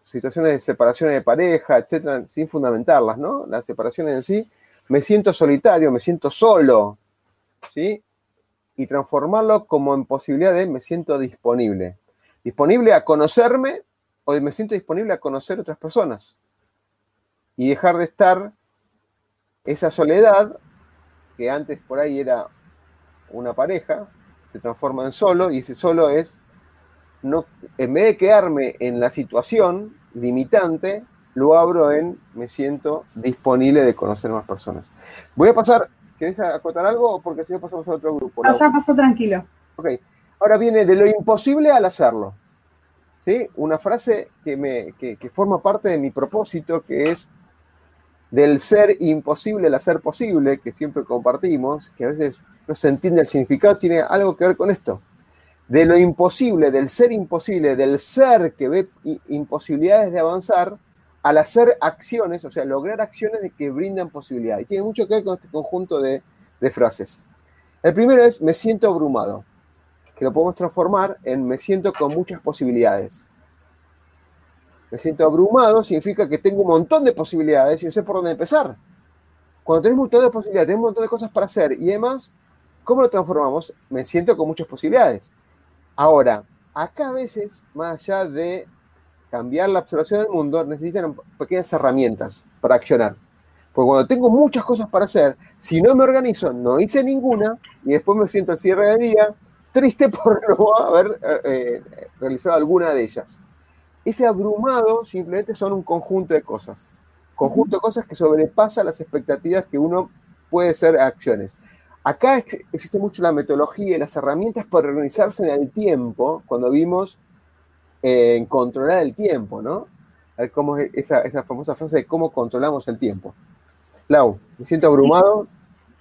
situaciones de separaciones de pareja, etcétera, sin fundamentarlas, ¿no? Las separaciones en sí, me siento solitario, me siento solo, ¿sí? Y transformarlo como en posibilidad de me siento disponible. Disponible a conocerme o me siento disponible a conocer otras personas. Y dejar de estar esa soledad que antes por ahí era una pareja, se transforma en solo y ese solo es, no, en vez de quedarme en la situación limitante, lo abro en me siento disponible de conocer más personas. Voy a pasar, ¿querés acotar algo porque si no pasamos a otro grupo? Pasa, pasa tranquilo. Ok, ahora viene de lo imposible al hacerlo. ¿Sí? Una frase que, me, que, que forma parte de mi propósito, que es del ser imposible al hacer posible, que siempre compartimos, que a veces no se entiende el significado, tiene algo que ver con esto. De lo imposible, del ser imposible, del ser que ve imposibilidades de avanzar, al hacer acciones, o sea, lograr acciones que brindan posibilidades. Y tiene mucho que ver con este conjunto de, de frases. El primero es me siento abrumado, que lo podemos transformar en me siento con muchas posibilidades me siento abrumado, significa que tengo un montón de posibilidades y no sé por dónde empezar. Cuando tenemos un montón de posibilidades, tenemos un montón de cosas para hacer y además, ¿cómo lo transformamos? Me siento con muchas posibilidades. Ahora, acá a veces, más allá de cambiar la observación del mundo, necesitan pequeñas herramientas para accionar. Porque cuando tengo muchas cosas para hacer, si no me organizo, no hice ninguna y después me siento al cierre del día triste [LAUGHS] por no haber eh, eh, realizado alguna de ellas. Ese abrumado simplemente son un conjunto de cosas. Conjunto de cosas que sobrepasa las expectativas que uno puede ser acciones. Acá existe mucho la metodología y las herramientas para organizarse en el tiempo, cuando vimos en controlar el tiempo, ¿no? A ver cómo es esa, esa famosa frase de cómo controlamos el tiempo. Lau, me siento abrumado.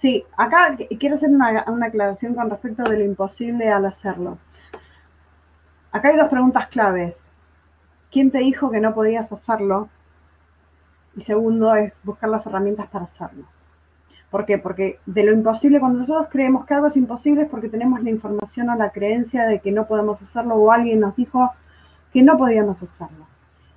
Sí, acá quiero hacer una, una aclaración con respecto de lo imposible al hacerlo. Acá hay dos preguntas claves. ¿Quién te dijo que no podías hacerlo? Y segundo es buscar las herramientas para hacerlo. ¿Por qué? Porque de lo imposible, cuando nosotros creemos que algo es imposible es porque tenemos la información o la creencia de que no podemos hacerlo o alguien nos dijo que no podíamos hacerlo.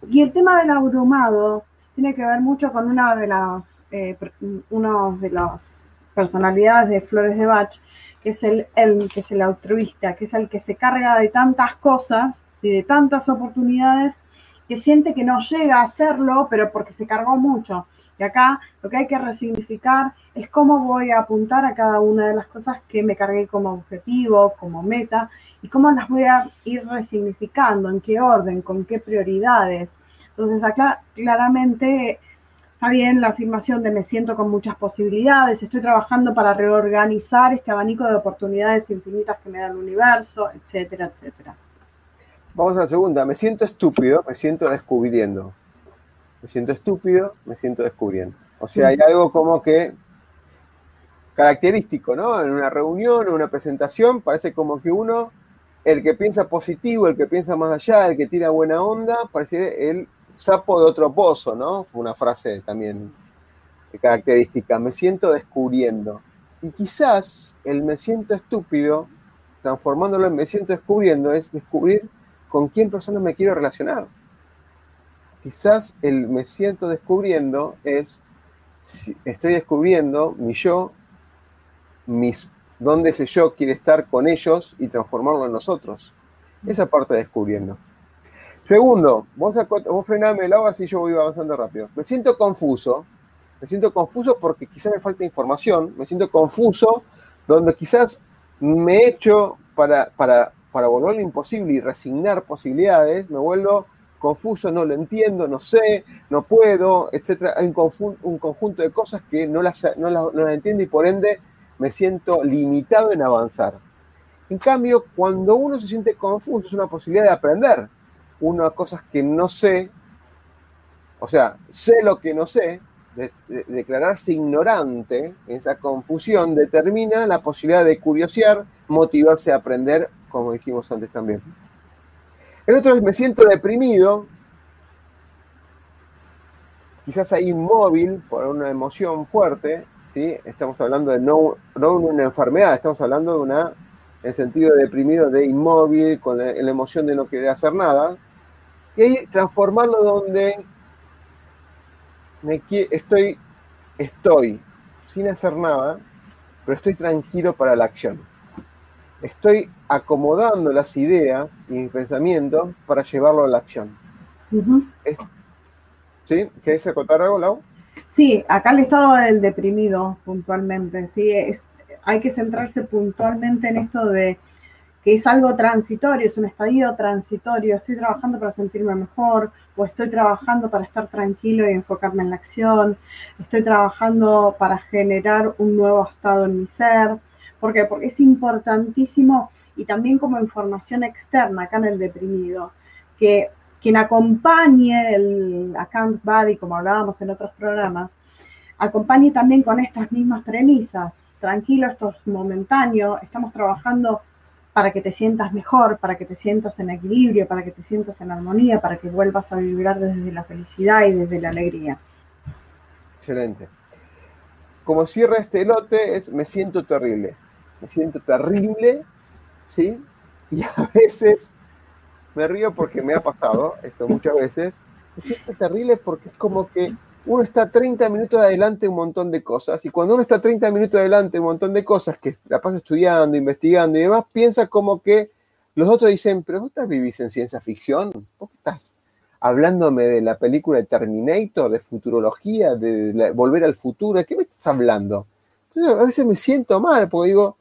Y el tema del abrumado tiene que ver mucho con una de las, eh, de las personalidades de Flores de Bach, que es el, el, que es el altruista, que es el que se carga de tantas cosas, de tantas oportunidades, que siente que no llega a hacerlo, pero porque se cargó mucho. Y acá lo que hay que resignificar es cómo voy a apuntar a cada una de las cosas que me cargué como objetivo, como meta, y cómo las voy a ir resignificando, en qué orden, con qué prioridades. Entonces acá claramente está bien la afirmación de me siento con muchas posibilidades, estoy trabajando para reorganizar este abanico de oportunidades infinitas que me da el universo, etcétera, etcétera. Vamos a la segunda, me siento estúpido, me siento descubriendo me siento estúpido, me siento descubriendo. O sea, hay algo como que característico, ¿no? En una reunión, en una presentación, parece como que uno, el que piensa positivo, el que piensa más allá, el que tira buena onda, parece el sapo de otro pozo, ¿no? Fue una frase también característica, me siento descubriendo. Y quizás el me siento estúpido, transformándolo en me siento descubriendo, es descubrir con quién persona me quiero relacionar quizás el me siento descubriendo es, estoy descubriendo mi yo, mis, dónde ese yo quiere estar con ellos y transformarlo en nosotros. Esa parte descubriendo. Segundo, vos, vos frename el agua así yo voy avanzando rápido. Me siento confuso. Me siento confuso porque quizás me falta información. Me siento confuso donde quizás me echo para, para, para volverlo imposible y resignar posibilidades. Me vuelvo confuso, no lo entiendo, no sé, no puedo, etc. Hay un, un conjunto de cosas que no las, no, entiendo y por ende me siento limitado en avanzar. En cambio, cuando uno se siente confuso, es una posibilidad de aprender. Una cosas que no sé, o sea, sé lo que no sé, declararse ignorante, esa confusión determina la posibilidad de curiosear, motivarse a aprender, como dijimos antes también. El otro es me siento deprimido, quizás ahí inmóvil por una emoción fuerte, ¿sí? Estamos hablando de no, no una enfermedad, estamos hablando de una, en sentido de deprimido, de inmóvil, con la, la emoción de no querer hacer nada. Y ahí transformarlo donde me, estoy, estoy sin hacer nada, pero estoy tranquilo para la acción estoy acomodando las ideas y mis pensamientos para llevarlo a la acción. ¿Sí? ¿Querés acotar algo, Lau? Sí, acá el estado del deprimido puntualmente, sí, es, hay que centrarse puntualmente en esto de que es algo transitorio, es un estadio transitorio, estoy trabajando para sentirme mejor, o estoy trabajando para estar tranquilo y enfocarme en la acción, estoy trabajando para generar un nuevo estado en mi ser, ¿Por qué? Porque es importantísimo y también como información externa acá en el deprimido, que quien acompañe el account body, como hablábamos en otros programas, acompañe también con estas mismas premisas. Tranquilo, esto es momentáneo, estamos trabajando para que te sientas mejor, para que te sientas en equilibrio, para que te sientas en armonía, para que vuelvas a vibrar desde la felicidad y desde la alegría. Excelente. Como cierra este lote es me siento terrible me siento terrible, ¿sí? Y a [LAUGHS] veces me río porque me ha pasado esto muchas veces. Me siento terrible porque es como que uno está 30 minutos adelante un montón de cosas y cuando uno está 30 minutos adelante un montón de cosas que la paso estudiando, investigando y demás, piensa como que los otros dicen, pero vos vivís en ciencia ficción, vos estás hablándome de la película de Terminator, de futurología, de volver al futuro, ¿de qué me estás hablando? Entonces, a veces me siento mal porque digo,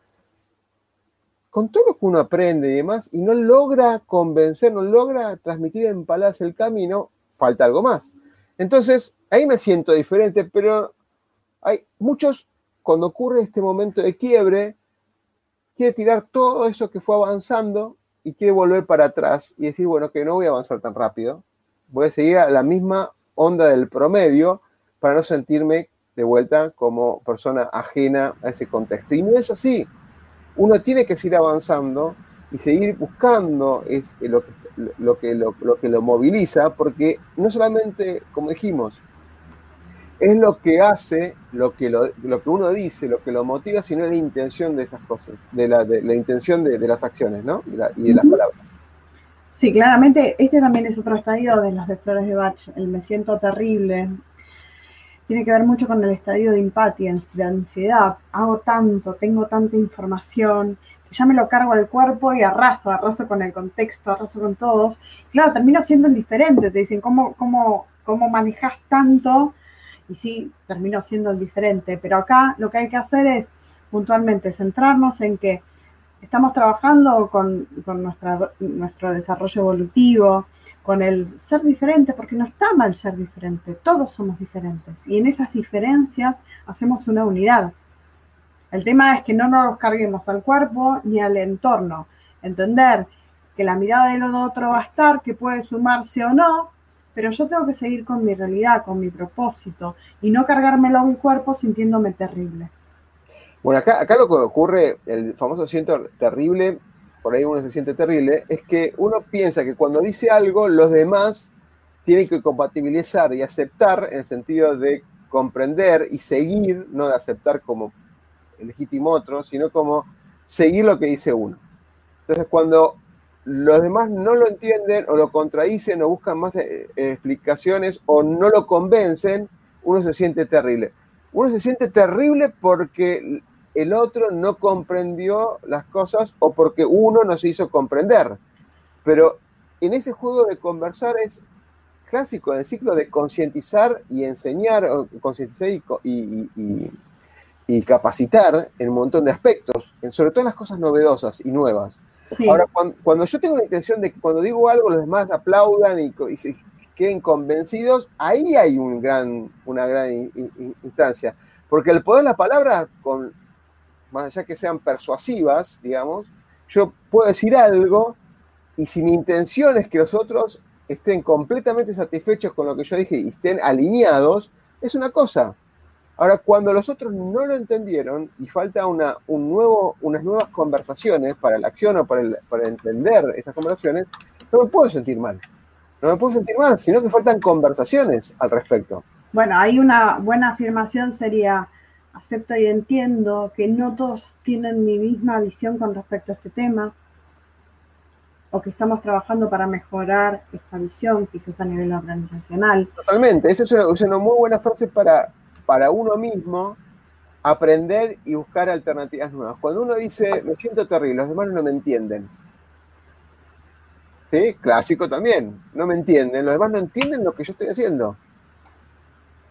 con todo lo que uno aprende y demás, y no logra convencer, no logra transmitir en palabras el camino, falta algo más. Entonces, ahí me siento diferente, pero hay muchos, cuando ocurre este momento de quiebre, quiere tirar todo eso que fue avanzando y quiere volver para atrás y decir, bueno, que no voy a avanzar tan rápido, voy a seguir a la misma onda del promedio para no sentirme de vuelta como persona ajena a ese contexto. Y no es así. Uno tiene que seguir avanzando y seguir buscando es lo, lo, que, lo, que lo moviliza, porque no solamente, como dijimos, es lo que hace, lo que, lo, que uno dice, lo que lo motiva, sino la intención de esas cosas, de la, de, la intención de, las acciones, ¿no? Y, de las palabras. Sí, claramente, este también es otro estadio de las de Flores de Bach, el me siento terrible. Tiene que ver mucho con el estadio de impatience, de ansiedad. Hago tanto, tengo tanta información, que ya me lo cargo al cuerpo y arraso, arraso con el contexto, arraso con todos. Claro, termino siendo indiferente, te dicen, ¿cómo, cómo, cómo manejas tanto? y sí terminó siendo diferente. Pero acá lo que hay que hacer es puntualmente centrarnos en que estamos trabajando con, nuestro desarrollo evolutivo, con el ser diferente, porque no está mal ser diferente, todos somos diferentes y en esas diferencias hacemos una unidad. El tema es que no nos carguemos al cuerpo ni al entorno, entender que la mirada del otro va a estar, que puede sumarse o no, pero yo tengo que seguir con mi realidad, con mi propósito y no cargármelo a un cuerpo sintiéndome terrible. Bueno, acá, acá lo que ocurre, el famoso siento terrible, por ahí uno se siente terrible, es que uno piensa que cuando dice algo, los demás tienen que compatibilizar y aceptar en el sentido de comprender y seguir, no de aceptar como el legítimo otro, sino como seguir lo que dice uno. Entonces, cuando los demás no lo entienden o lo contradicen o buscan más eh, explicaciones o no lo convencen, uno se siente terrible. Uno se siente terrible porque el otro no comprendió las cosas o porque uno no se hizo comprender. Pero en ese juego de conversar es clásico, en el ciclo de concientizar y enseñar, concientizar y, y, capacitar en un montón de aspectos, sobre todo en las cosas novedosas y nuevas. Ahora, cuando, yo tengo la intención de que cuando digo algo los demás aplaudan y, se queden convencidos, ahí hay un gran, una gran instancia. Porque el poder de la palabra, con, más allá que sean persuasivas, digamos, yo puedo decir algo y si mi intención es que los otros estén completamente satisfechos con lo que yo dije y estén alineados, es una cosa. Ahora, cuando los otros no lo entendieron y falta una, un nuevo, unas nuevas conversaciones para la acción o para, para entender esas conversaciones, no me puedo sentir mal. No me puedo sentir mal, sino que faltan conversaciones al respecto. Bueno, hay una buena afirmación sería, acepto y entiendo que no todos tienen mi misma visión con respecto a este tema, o que estamos trabajando para mejorar esta visión, quizás a nivel organizacional. Totalmente, esa es una, es una muy buena frase para, para uno mismo aprender y buscar alternativas nuevas. Cuando uno dice, me siento terrible, los demás no me entienden. ¿Sí? Clásico también, no me entienden, los demás no entienden lo que yo estoy haciendo.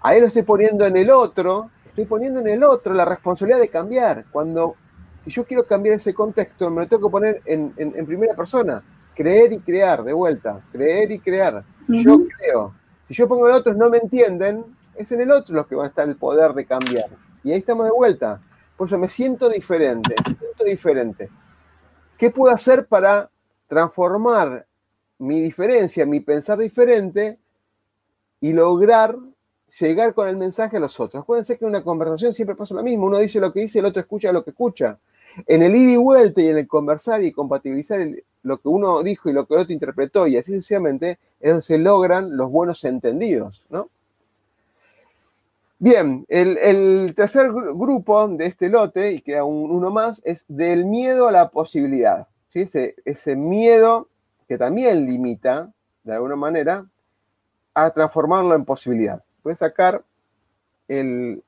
Ahí lo estoy poniendo en el otro, estoy poniendo en el otro la responsabilidad de cambiar. Cuando, si yo quiero cambiar ese contexto, me lo tengo que poner en, primera persona. Creer y crear, de vuelta. Creer y crear. Yo creo. Si yo pongo el otro, no me entienden, es en el otro los que va a estar el poder de cambiar. Y ahí estamos de vuelta. Por eso me siento diferente, me siento diferente. ¿Qué puedo hacer para transformar mi diferencia, mi pensar diferente y lograr llegar con el mensaje a los otros? Acuérdense que en una conversación siempre pasa lo mismo. Uno dice lo que dice, el otro escucha lo que escucha. En el ida y vuelta y en el conversar y compatibilizar lo que uno dijo y lo que el otro interpretó y así sucesivamente, es donde se logran los buenos entendidos, ¿no? Bien, el, tercer grupo de este lote, y queda uno más, es del miedo a la posibilidad. Ese, miedo que también limita, de alguna manera, a transformarlo en posibilidad. Voy a sacar el,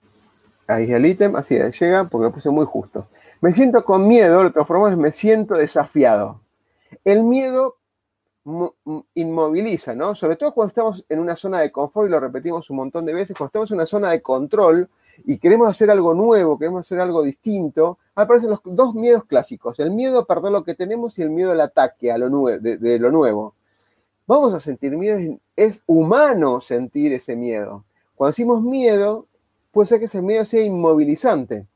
ahí el ítem, así llega, porque lo puse muy justo. Me siento con miedo, lo transformamos en me siento desafiado. El miedo inmoviliza, ¿no? Sobre todo cuando estamos en una zona de confort, y lo repetimos un montón de veces, cuando estamos en una zona de control y queremos hacer algo nuevo, queremos hacer algo distinto, aparecen los dos miedos clásicos, el miedo a perder lo que tenemos y el miedo al ataque a lo de, lo nuevo. Vamos a sentir miedo, es humano sentir ese miedo. Cuando decimos miedo, puede ser que ese miedo sea inmovilizante.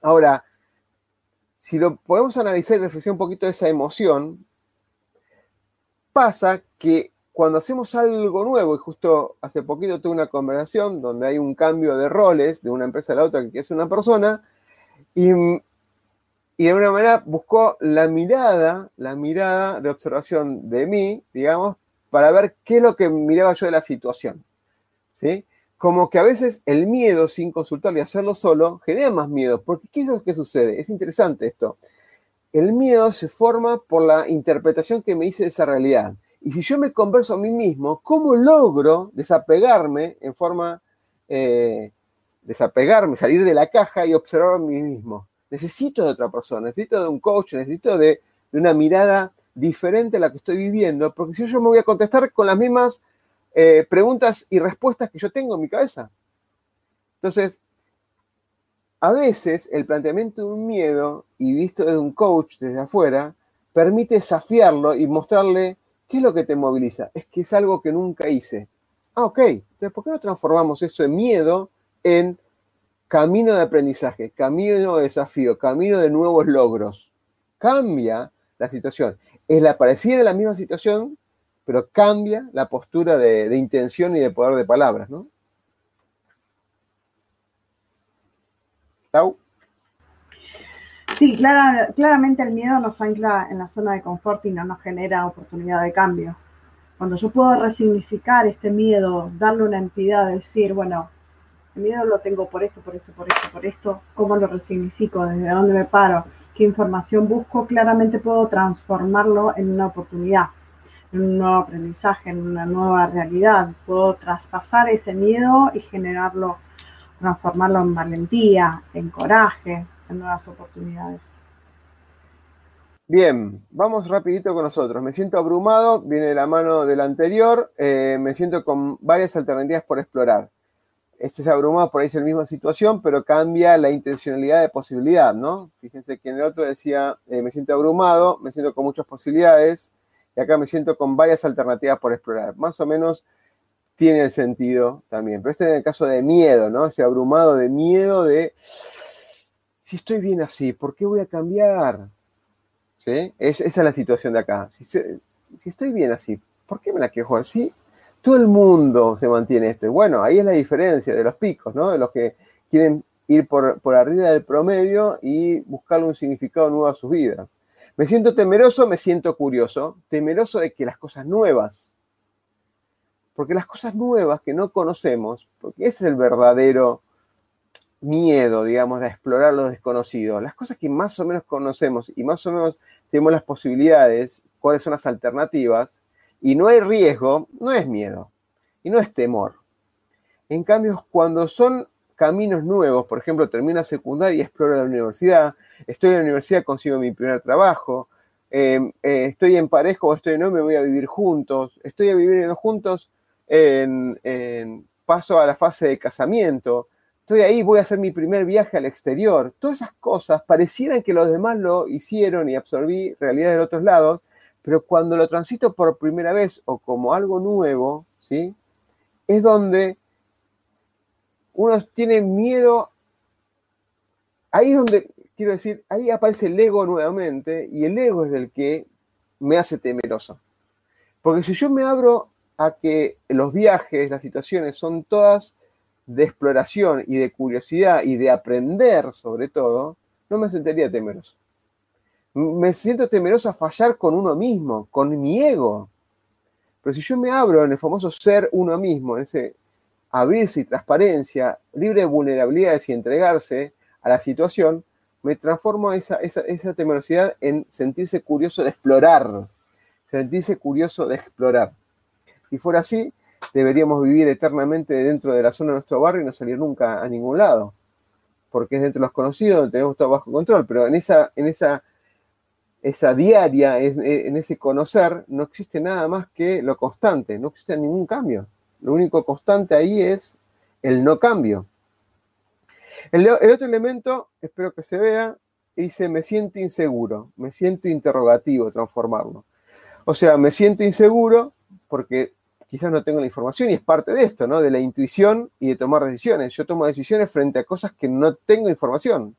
Ahora, si lo podemos analizar y reflexionar un poquito de esa emoción, pasa que cuando hacemos algo nuevo, y justo hace poquito tuve una conversación donde hay un cambio de roles de una empresa a la otra que es una persona, y, y de alguna manera buscó la mirada, la mirada de observación de mí, digamos, para ver qué es lo que miraba yo de la situación. ¿sí? Como que a veces el miedo, sin consultarlo y hacerlo solo, genera más miedo. Porque ¿qué es lo que sucede? Es interesante esto. El miedo se forma por la interpretación que me hice de esa realidad. Y si yo me converso a mí mismo, ¿cómo logro desapegarme en forma, eh, desapegarme, salir de la caja y observar a mí mismo? Necesito de otra persona, necesito de un coach, necesito de, una mirada diferente a la que estoy viviendo, porque si yo me voy a contestar con las mismas eh, preguntas y respuestas que yo tengo en mi cabeza. Entonces, a veces el planteamiento de un miedo y visto desde un coach desde afuera permite desafiarlo y mostrarle qué es lo que te moviliza. Es que es algo que nunca hice. Ah, ok. Entonces, ¿por qué no transformamos eso de miedo en camino de aprendizaje, camino de desafío, camino de nuevos logros? Cambia la situación. Es la parecida la misma situación, pero cambia la postura de, intención y de poder de palabras, ¿no? ¿Tau? Sí, claramente el miedo nos ancla en la zona de confort y no nos genera oportunidad de cambio. Cuando yo puedo resignificar este miedo, darle una entidad, decir, bueno, el miedo lo tengo por esto, por esto, por esto, por esto, ¿cómo lo resignifico? ¿Desde dónde me paro? ¿Qué información busco? Claramente puedo transformarlo en una oportunidad un nuevo aprendizaje, en una nueva realidad. Puedo traspasar ese miedo y generarlo, transformarlo en valentía, en coraje, en nuevas oportunidades. Bien, vamos rapidito con nosotros. Me siento abrumado, viene de la mano del anterior, eh, me siento con varias alternativas por explorar. Este es abrumado, por ahí es la misma situación, pero cambia la intencionalidad de posibilidad, ¿no? Fíjense que en el otro decía, eh, me siento abrumado, me siento con muchas posibilidades, y acá me siento con varias alternativas por explorar. Más o menos tiene el sentido también. Pero este es en el caso de miedo, ¿no? Ese abrumado de miedo de, si estoy bien así, ¿por qué voy a cambiar? ¿Sí? esa es la situación de acá. Si, estoy bien así, ¿por qué me la quiero jugar? Sí, todo el mundo se mantiene esto. Bueno, ahí es la diferencia de los picos, ¿no? De los que quieren ir por, por arriba del promedio y buscarle un significado nuevo a sus vidas. Me siento temeroso, me siento curioso, temeroso de que las cosas nuevas, porque las cosas nuevas que no conocemos, porque ese es el verdadero miedo, digamos, de explorar lo desconocido, las cosas que más o menos conocemos y más o menos tenemos las posibilidades, cuáles son las alternativas, y no hay riesgo, no es miedo y no es temor. En cambio, cuando son caminos nuevos, por ejemplo, termino secundaria y exploro la universidad, estoy en la universidad, consigo mi primer trabajo, em, eh, estoy en pareja o estoy no, me voy a vivir juntos, estoy a vivir juntos, en, paso a la fase de casamiento, estoy ahí, voy a hacer mi primer viaje al exterior. Todas esas cosas parecieran que los demás lo hicieron y absorbí realidad de otros lados, pero cuando lo transito por primera vez o como algo nuevo, ¿sí? Es donde uno tiene miedo, ahí es donde, quiero decir, ahí aparece el ego nuevamente y el ego es el que me hace temeroso. Porque si yo me abro a que los viajes, las situaciones son todas de exploración y de curiosidad y de aprender sobre todo, no me sentiría temeroso. Me siento temeroso a fallar con uno mismo, con mi ego. Pero si yo me abro en el famoso ser uno mismo, en ese abrirse y transparencia, libre de vulnerabilidades y entregarse a la situación, me transformo esa, temerosidad en sentirse curioso de explorar, sentirse curioso de explorar. Si fuera así, deberíamos vivir eternamente dentro de la zona de nuestro barrio y no salir nunca a ningún lado, porque es dentro de los conocidos donde tenemos todo bajo control, pero en esa, en esa, esa diaria, en ese conocer, no existe nada más que lo constante, no existe ningún cambio. Lo único constante ahí es el no cambio. El, otro elemento, espero que se vea, dice, me siento inseguro, me siento interrogativo, transformarlo. O sea, me siento inseguro porque quizás no tengo la información y es parte de esto, ¿no? De la intuición y de tomar decisiones. Yo tomo decisiones frente a cosas que no tengo información.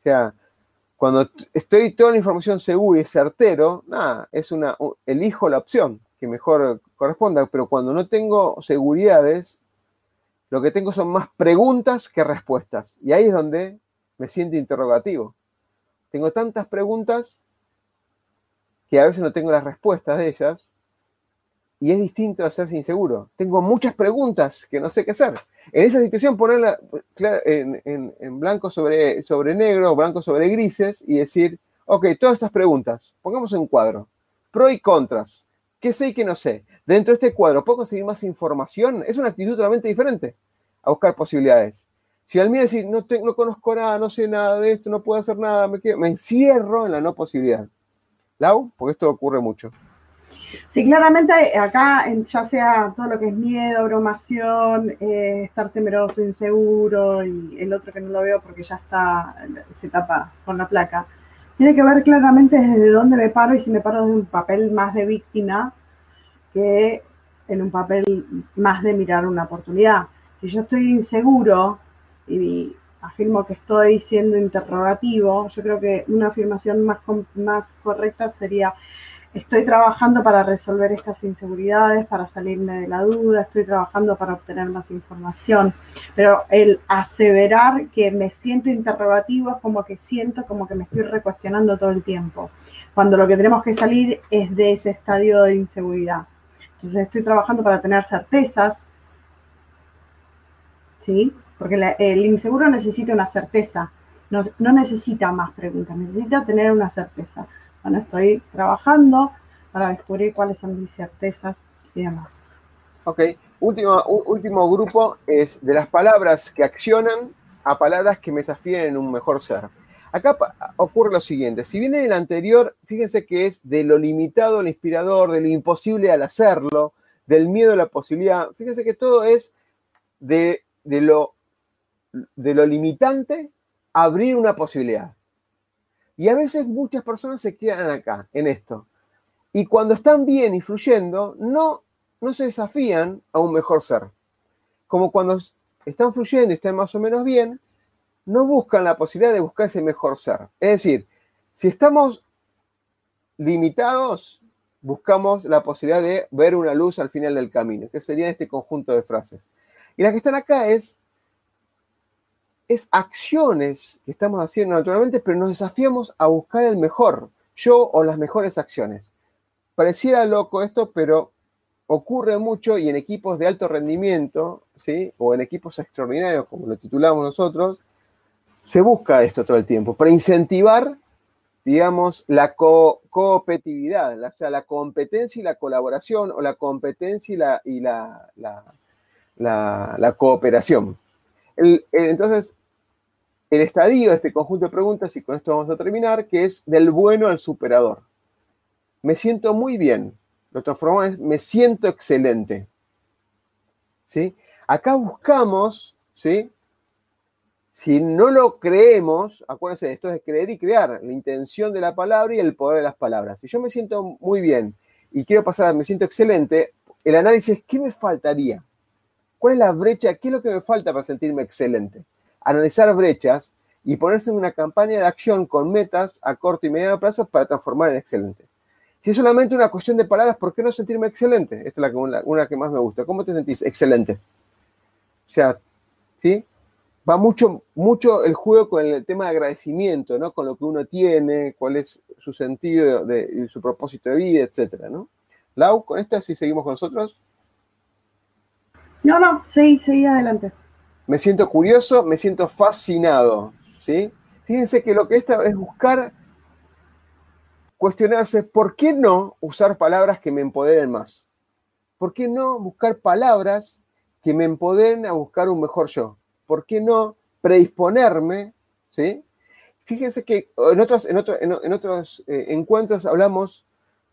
O sea, cuando estoy toda la información segura y certero, nada, es una, elijo la opción que mejor corresponda, pero cuando no tengo seguridades, lo que tengo son más preguntas que respuestas. Y ahí es donde me siento interrogativo. Tengo tantas preguntas que a veces no tengo las respuestas de ellas. Y es distinto a ser inseguro. Tengo muchas preguntas que no sé qué hacer. En esa situación, ponerla en, blanco sobre, sobre negro, blanco sobre grises y decir, ok, todas estas preguntas, pongamos en un cuadro, pro y contras, qué sé y qué no sé. Dentro de este cuadro, ¿puedo conseguir más información? Es una actitud totalmente diferente a buscar posibilidades. Si al mío decir, no, no conozco nada, no sé nada de esto, no puedo hacer nada, me, me encierro en la no posibilidad. Lau, porque esto ocurre mucho. Sí, claramente acá, ya sea todo lo que es miedo, bromación, eh, estar temeroso, inseguro, y el otro que no lo veo porque ya está, se tapa con la placa, tiene que ver claramente desde dónde me paro y si me paro desde un papel más de víctima que en un papel más de mirar una oportunidad. Si yo estoy inseguro y afirmo que estoy siendo interrogativo, yo creo que una afirmación más, más correcta sería estoy trabajando para resolver estas inseguridades, para salirme de la duda, estoy trabajando para obtener más información. Pero el aseverar que me siento interrogativo es como que siento como que me estoy recuestionando todo el tiempo, cuando lo que tenemos que salir es de ese estadio de inseguridad. Entonces estoy trabajando para tener certezas, ¿sí? Porque el inseguro necesita una certeza, no, no necesita más preguntas, necesita tener una certeza. Bueno, estoy trabajando para descubrir cuáles son mis certezas y demás. Ok, último, último grupo es de las palabras que accionan a palabras que me desafían en un mejor ser. Acá ocurre lo siguiente, si bien en el anterior, fíjense que es de lo limitado al inspirador, de lo imposible al hacerlo, del miedo a la posibilidad, fíjense que todo es de, de lo, de lo limitante abrir una posibilidad. Y a veces muchas personas se quedan acá, en esto. Y cuando están bien y fluyendo, no, no se desafían a un mejor ser. Como cuando están fluyendo y están más o menos bien, no buscan la posibilidad de buscar ese mejor ser. Es decir, si estamos limitados, buscamos la posibilidad de ver una luz al final del camino, que sería este conjunto de frases. Y las que están acá es es acciones que estamos haciendo naturalmente, pero nos desafiamos a buscar el mejor, yo o las mejores acciones. Pareciera loco esto, pero ocurre mucho y en equipos de alto rendimiento, ¿sí? o en equipos extraordinarios, como lo titulamos nosotros, se busca esto todo el tiempo, para incentivar, digamos, la coopetitividad, o sea, la competencia y la colaboración, o la competencia y la, y la, la, cooperación. entonces, el estadio de este conjunto de preguntas, y con esto vamos a terminar, que es del bueno al superador. Me siento muy bien. Lo transformamos en me siento excelente. ¿Sí? Acá buscamos, ¿sí? Si no lo creemos, acuérdense, esto es creer y crear, la intención de la palabra y el poder de las palabras. Si yo me siento muy bien y quiero pasar, me siento excelente, el análisis es, ¿qué me faltaría? ¿Cuál es la brecha? ¿Qué es lo que me falta para sentirme excelente? Analizar brechas y ponerse en una campaña de acción con metas a corto y mediano plazo para transformar en excelente. Si es solamente una cuestión de palabras, ¿por qué no sentirme excelente? Esta es la, una que más me gusta. ¿Cómo te sentís? Excelente. O sea, ¿sí? Va mucho, mucho el juego con el tema de agradecimiento, ¿no? Con lo que uno tiene, cuál es su sentido de, su propósito de vida, etcétera, ¿no? Lau, con esta, si seguimos con nosotros. No, no, sí, seguí adelante me siento curioso, me siento fascinado, ¿sí? Fíjense que lo que está es buscar cuestionarse, ¿por qué no usar palabras que me empoderen más? ¿Por qué no buscar palabras que me empoderen a buscar un mejor yo? ¿Por qué no predisponerme, ¿sí? Fíjense que en otros, en otros eh, encuentros hablamos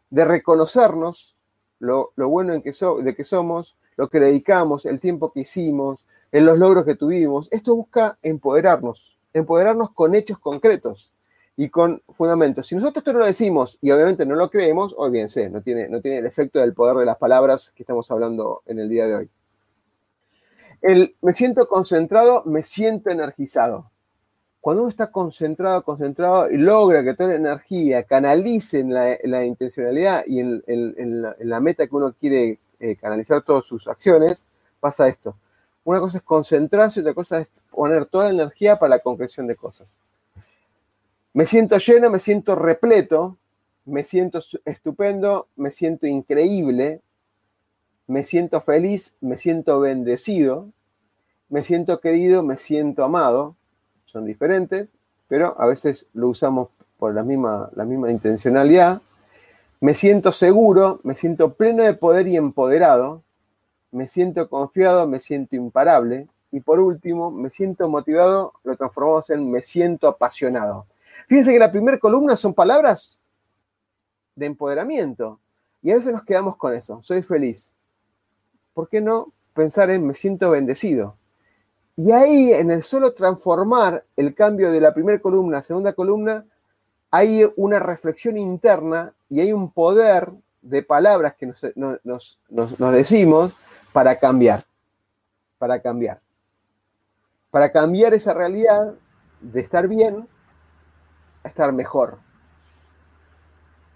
de reconocernos lo, bueno en que de que somos, lo que dedicamos, el tiempo que hicimos, en los logros que tuvimos. Esto busca empoderarnos, empoderarnos con hechos concretos y con fundamentos. Si nosotros esto no lo decimos y obviamente no lo creemos, olvídense, no tiene, no tiene el efecto del poder de las palabras que estamos hablando en el día de hoy. El me siento concentrado, me siento energizado. cuando uno está concentrado, concentrado y logra que toda la energía canalice en la, intencionalidad y en, la, meta que uno quiere eh, canalizar todas sus acciones, pasa esto. Una cosa es concentrarse, otra cosa es poner toda la energía para la concreción de cosas. Me siento lleno, me siento repleto, me siento estupendo, me siento increíble, me siento feliz, me siento bendecido, me siento querido, me siento amado. Son diferentes, pero a veces lo usamos por la misma, la misma intencionalidad. Me siento seguro, me siento pleno de poder y empoderado, me siento confiado, me siento imparable. Y por último, me siento motivado, lo transformamos en me siento apasionado. Fíjense que la primera columna son palabras de empoderamiento. Y a veces nos quedamos con eso, soy feliz. ¿Por qué no pensar en me siento bendecido? Y ahí, en el solo transformar el cambio de la primera columna a segunda columna, hay una reflexión interna y hay un poder de palabras que nos, nos decimos para cambiar, para cambiar, para cambiar esa realidad de estar bien a estar mejor.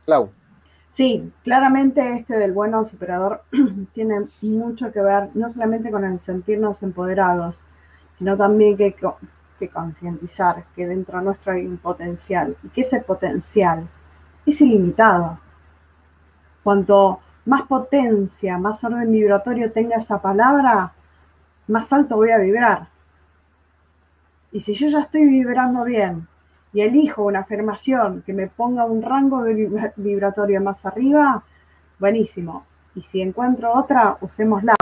Clau. Sí, claramente este del bueno superador [CLEARS THROAT] tiene mucho que ver no solamente con el sentirnos empoderados, sino también que, que concientizar que dentro de nuestro hay un potencial y que ese potencial es ilimitado. Cuanto más potencia, más orden vibratorio tenga esa palabra, más alto voy a vibrar. Y si yo ya estoy vibrando bien y elijo una afirmación que me ponga un rango vibratorio más arriba, buenísimo. Y si encuentro otra, usémosla,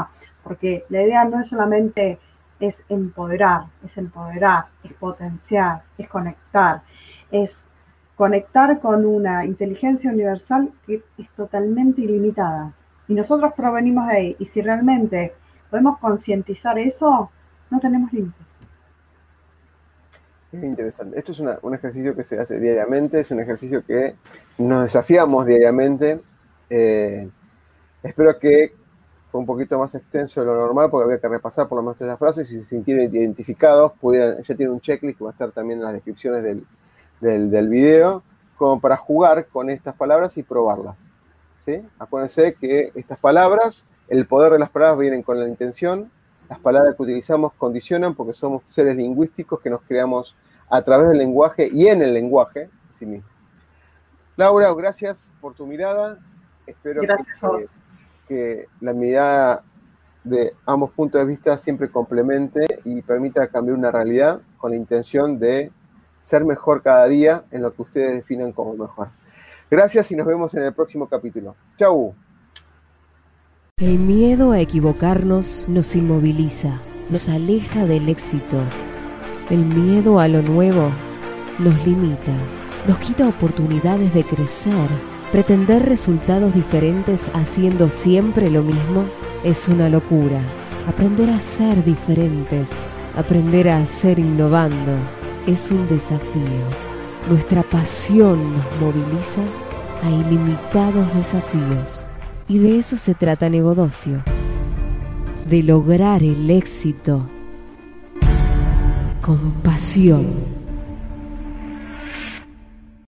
porque la idea no es solamente es empoderar, es empoderar, es potenciar, es conectar, es conectar con una inteligencia universal que es totalmente ilimitada. Y nosotros provenimos de ahí. Y si realmente podemos concientizar eso, no tenemos límites. Es interesante. Esto es un ejercicio que se hace diariamente, es un ejercicio que nos desafiamos diariamente. Eh, espero que fue un poquito más extenso de lo normal porque había que repasar por lo menos todas las frases si se sintieron identificados, ya tiene un checklist que va a estar también en las descripciones del, del, del video, como para jugar con estas palabras y probarlas. ¿sí? Acuérdense que estas palabras, el poder de las palabras vienen con la intención, las palabras que utilizamos condicionan porque somos seres lingüísticos que nos creamos a través del lenguaje y en el lenguaje sí mismo. Laura, gracias por tu mirada. Espero que, que, la mirada de ambos puntos de vista siempre complemente y permita cambiar una realidad con la intención de ser mejor cada día en lo que ustedes definan como mejor. Gracias y nos vemos en el próximo capítulo. Chau. El miedo a equivocarnos nos inmoviliza, nos aleja del éxito. El miedo a lo nuevo nos limita, nos quita oportunidades de crecer. Pretender resultados diferentes haciendo siempre lo mismo es una locura. Aprender a ser diferentes, aprender a ser innovando es un desafío. Nuestra pasión nos moviliza a ilimitados desafíos. Y de eso se trata Negodocio. De lograr el éxito con pasión.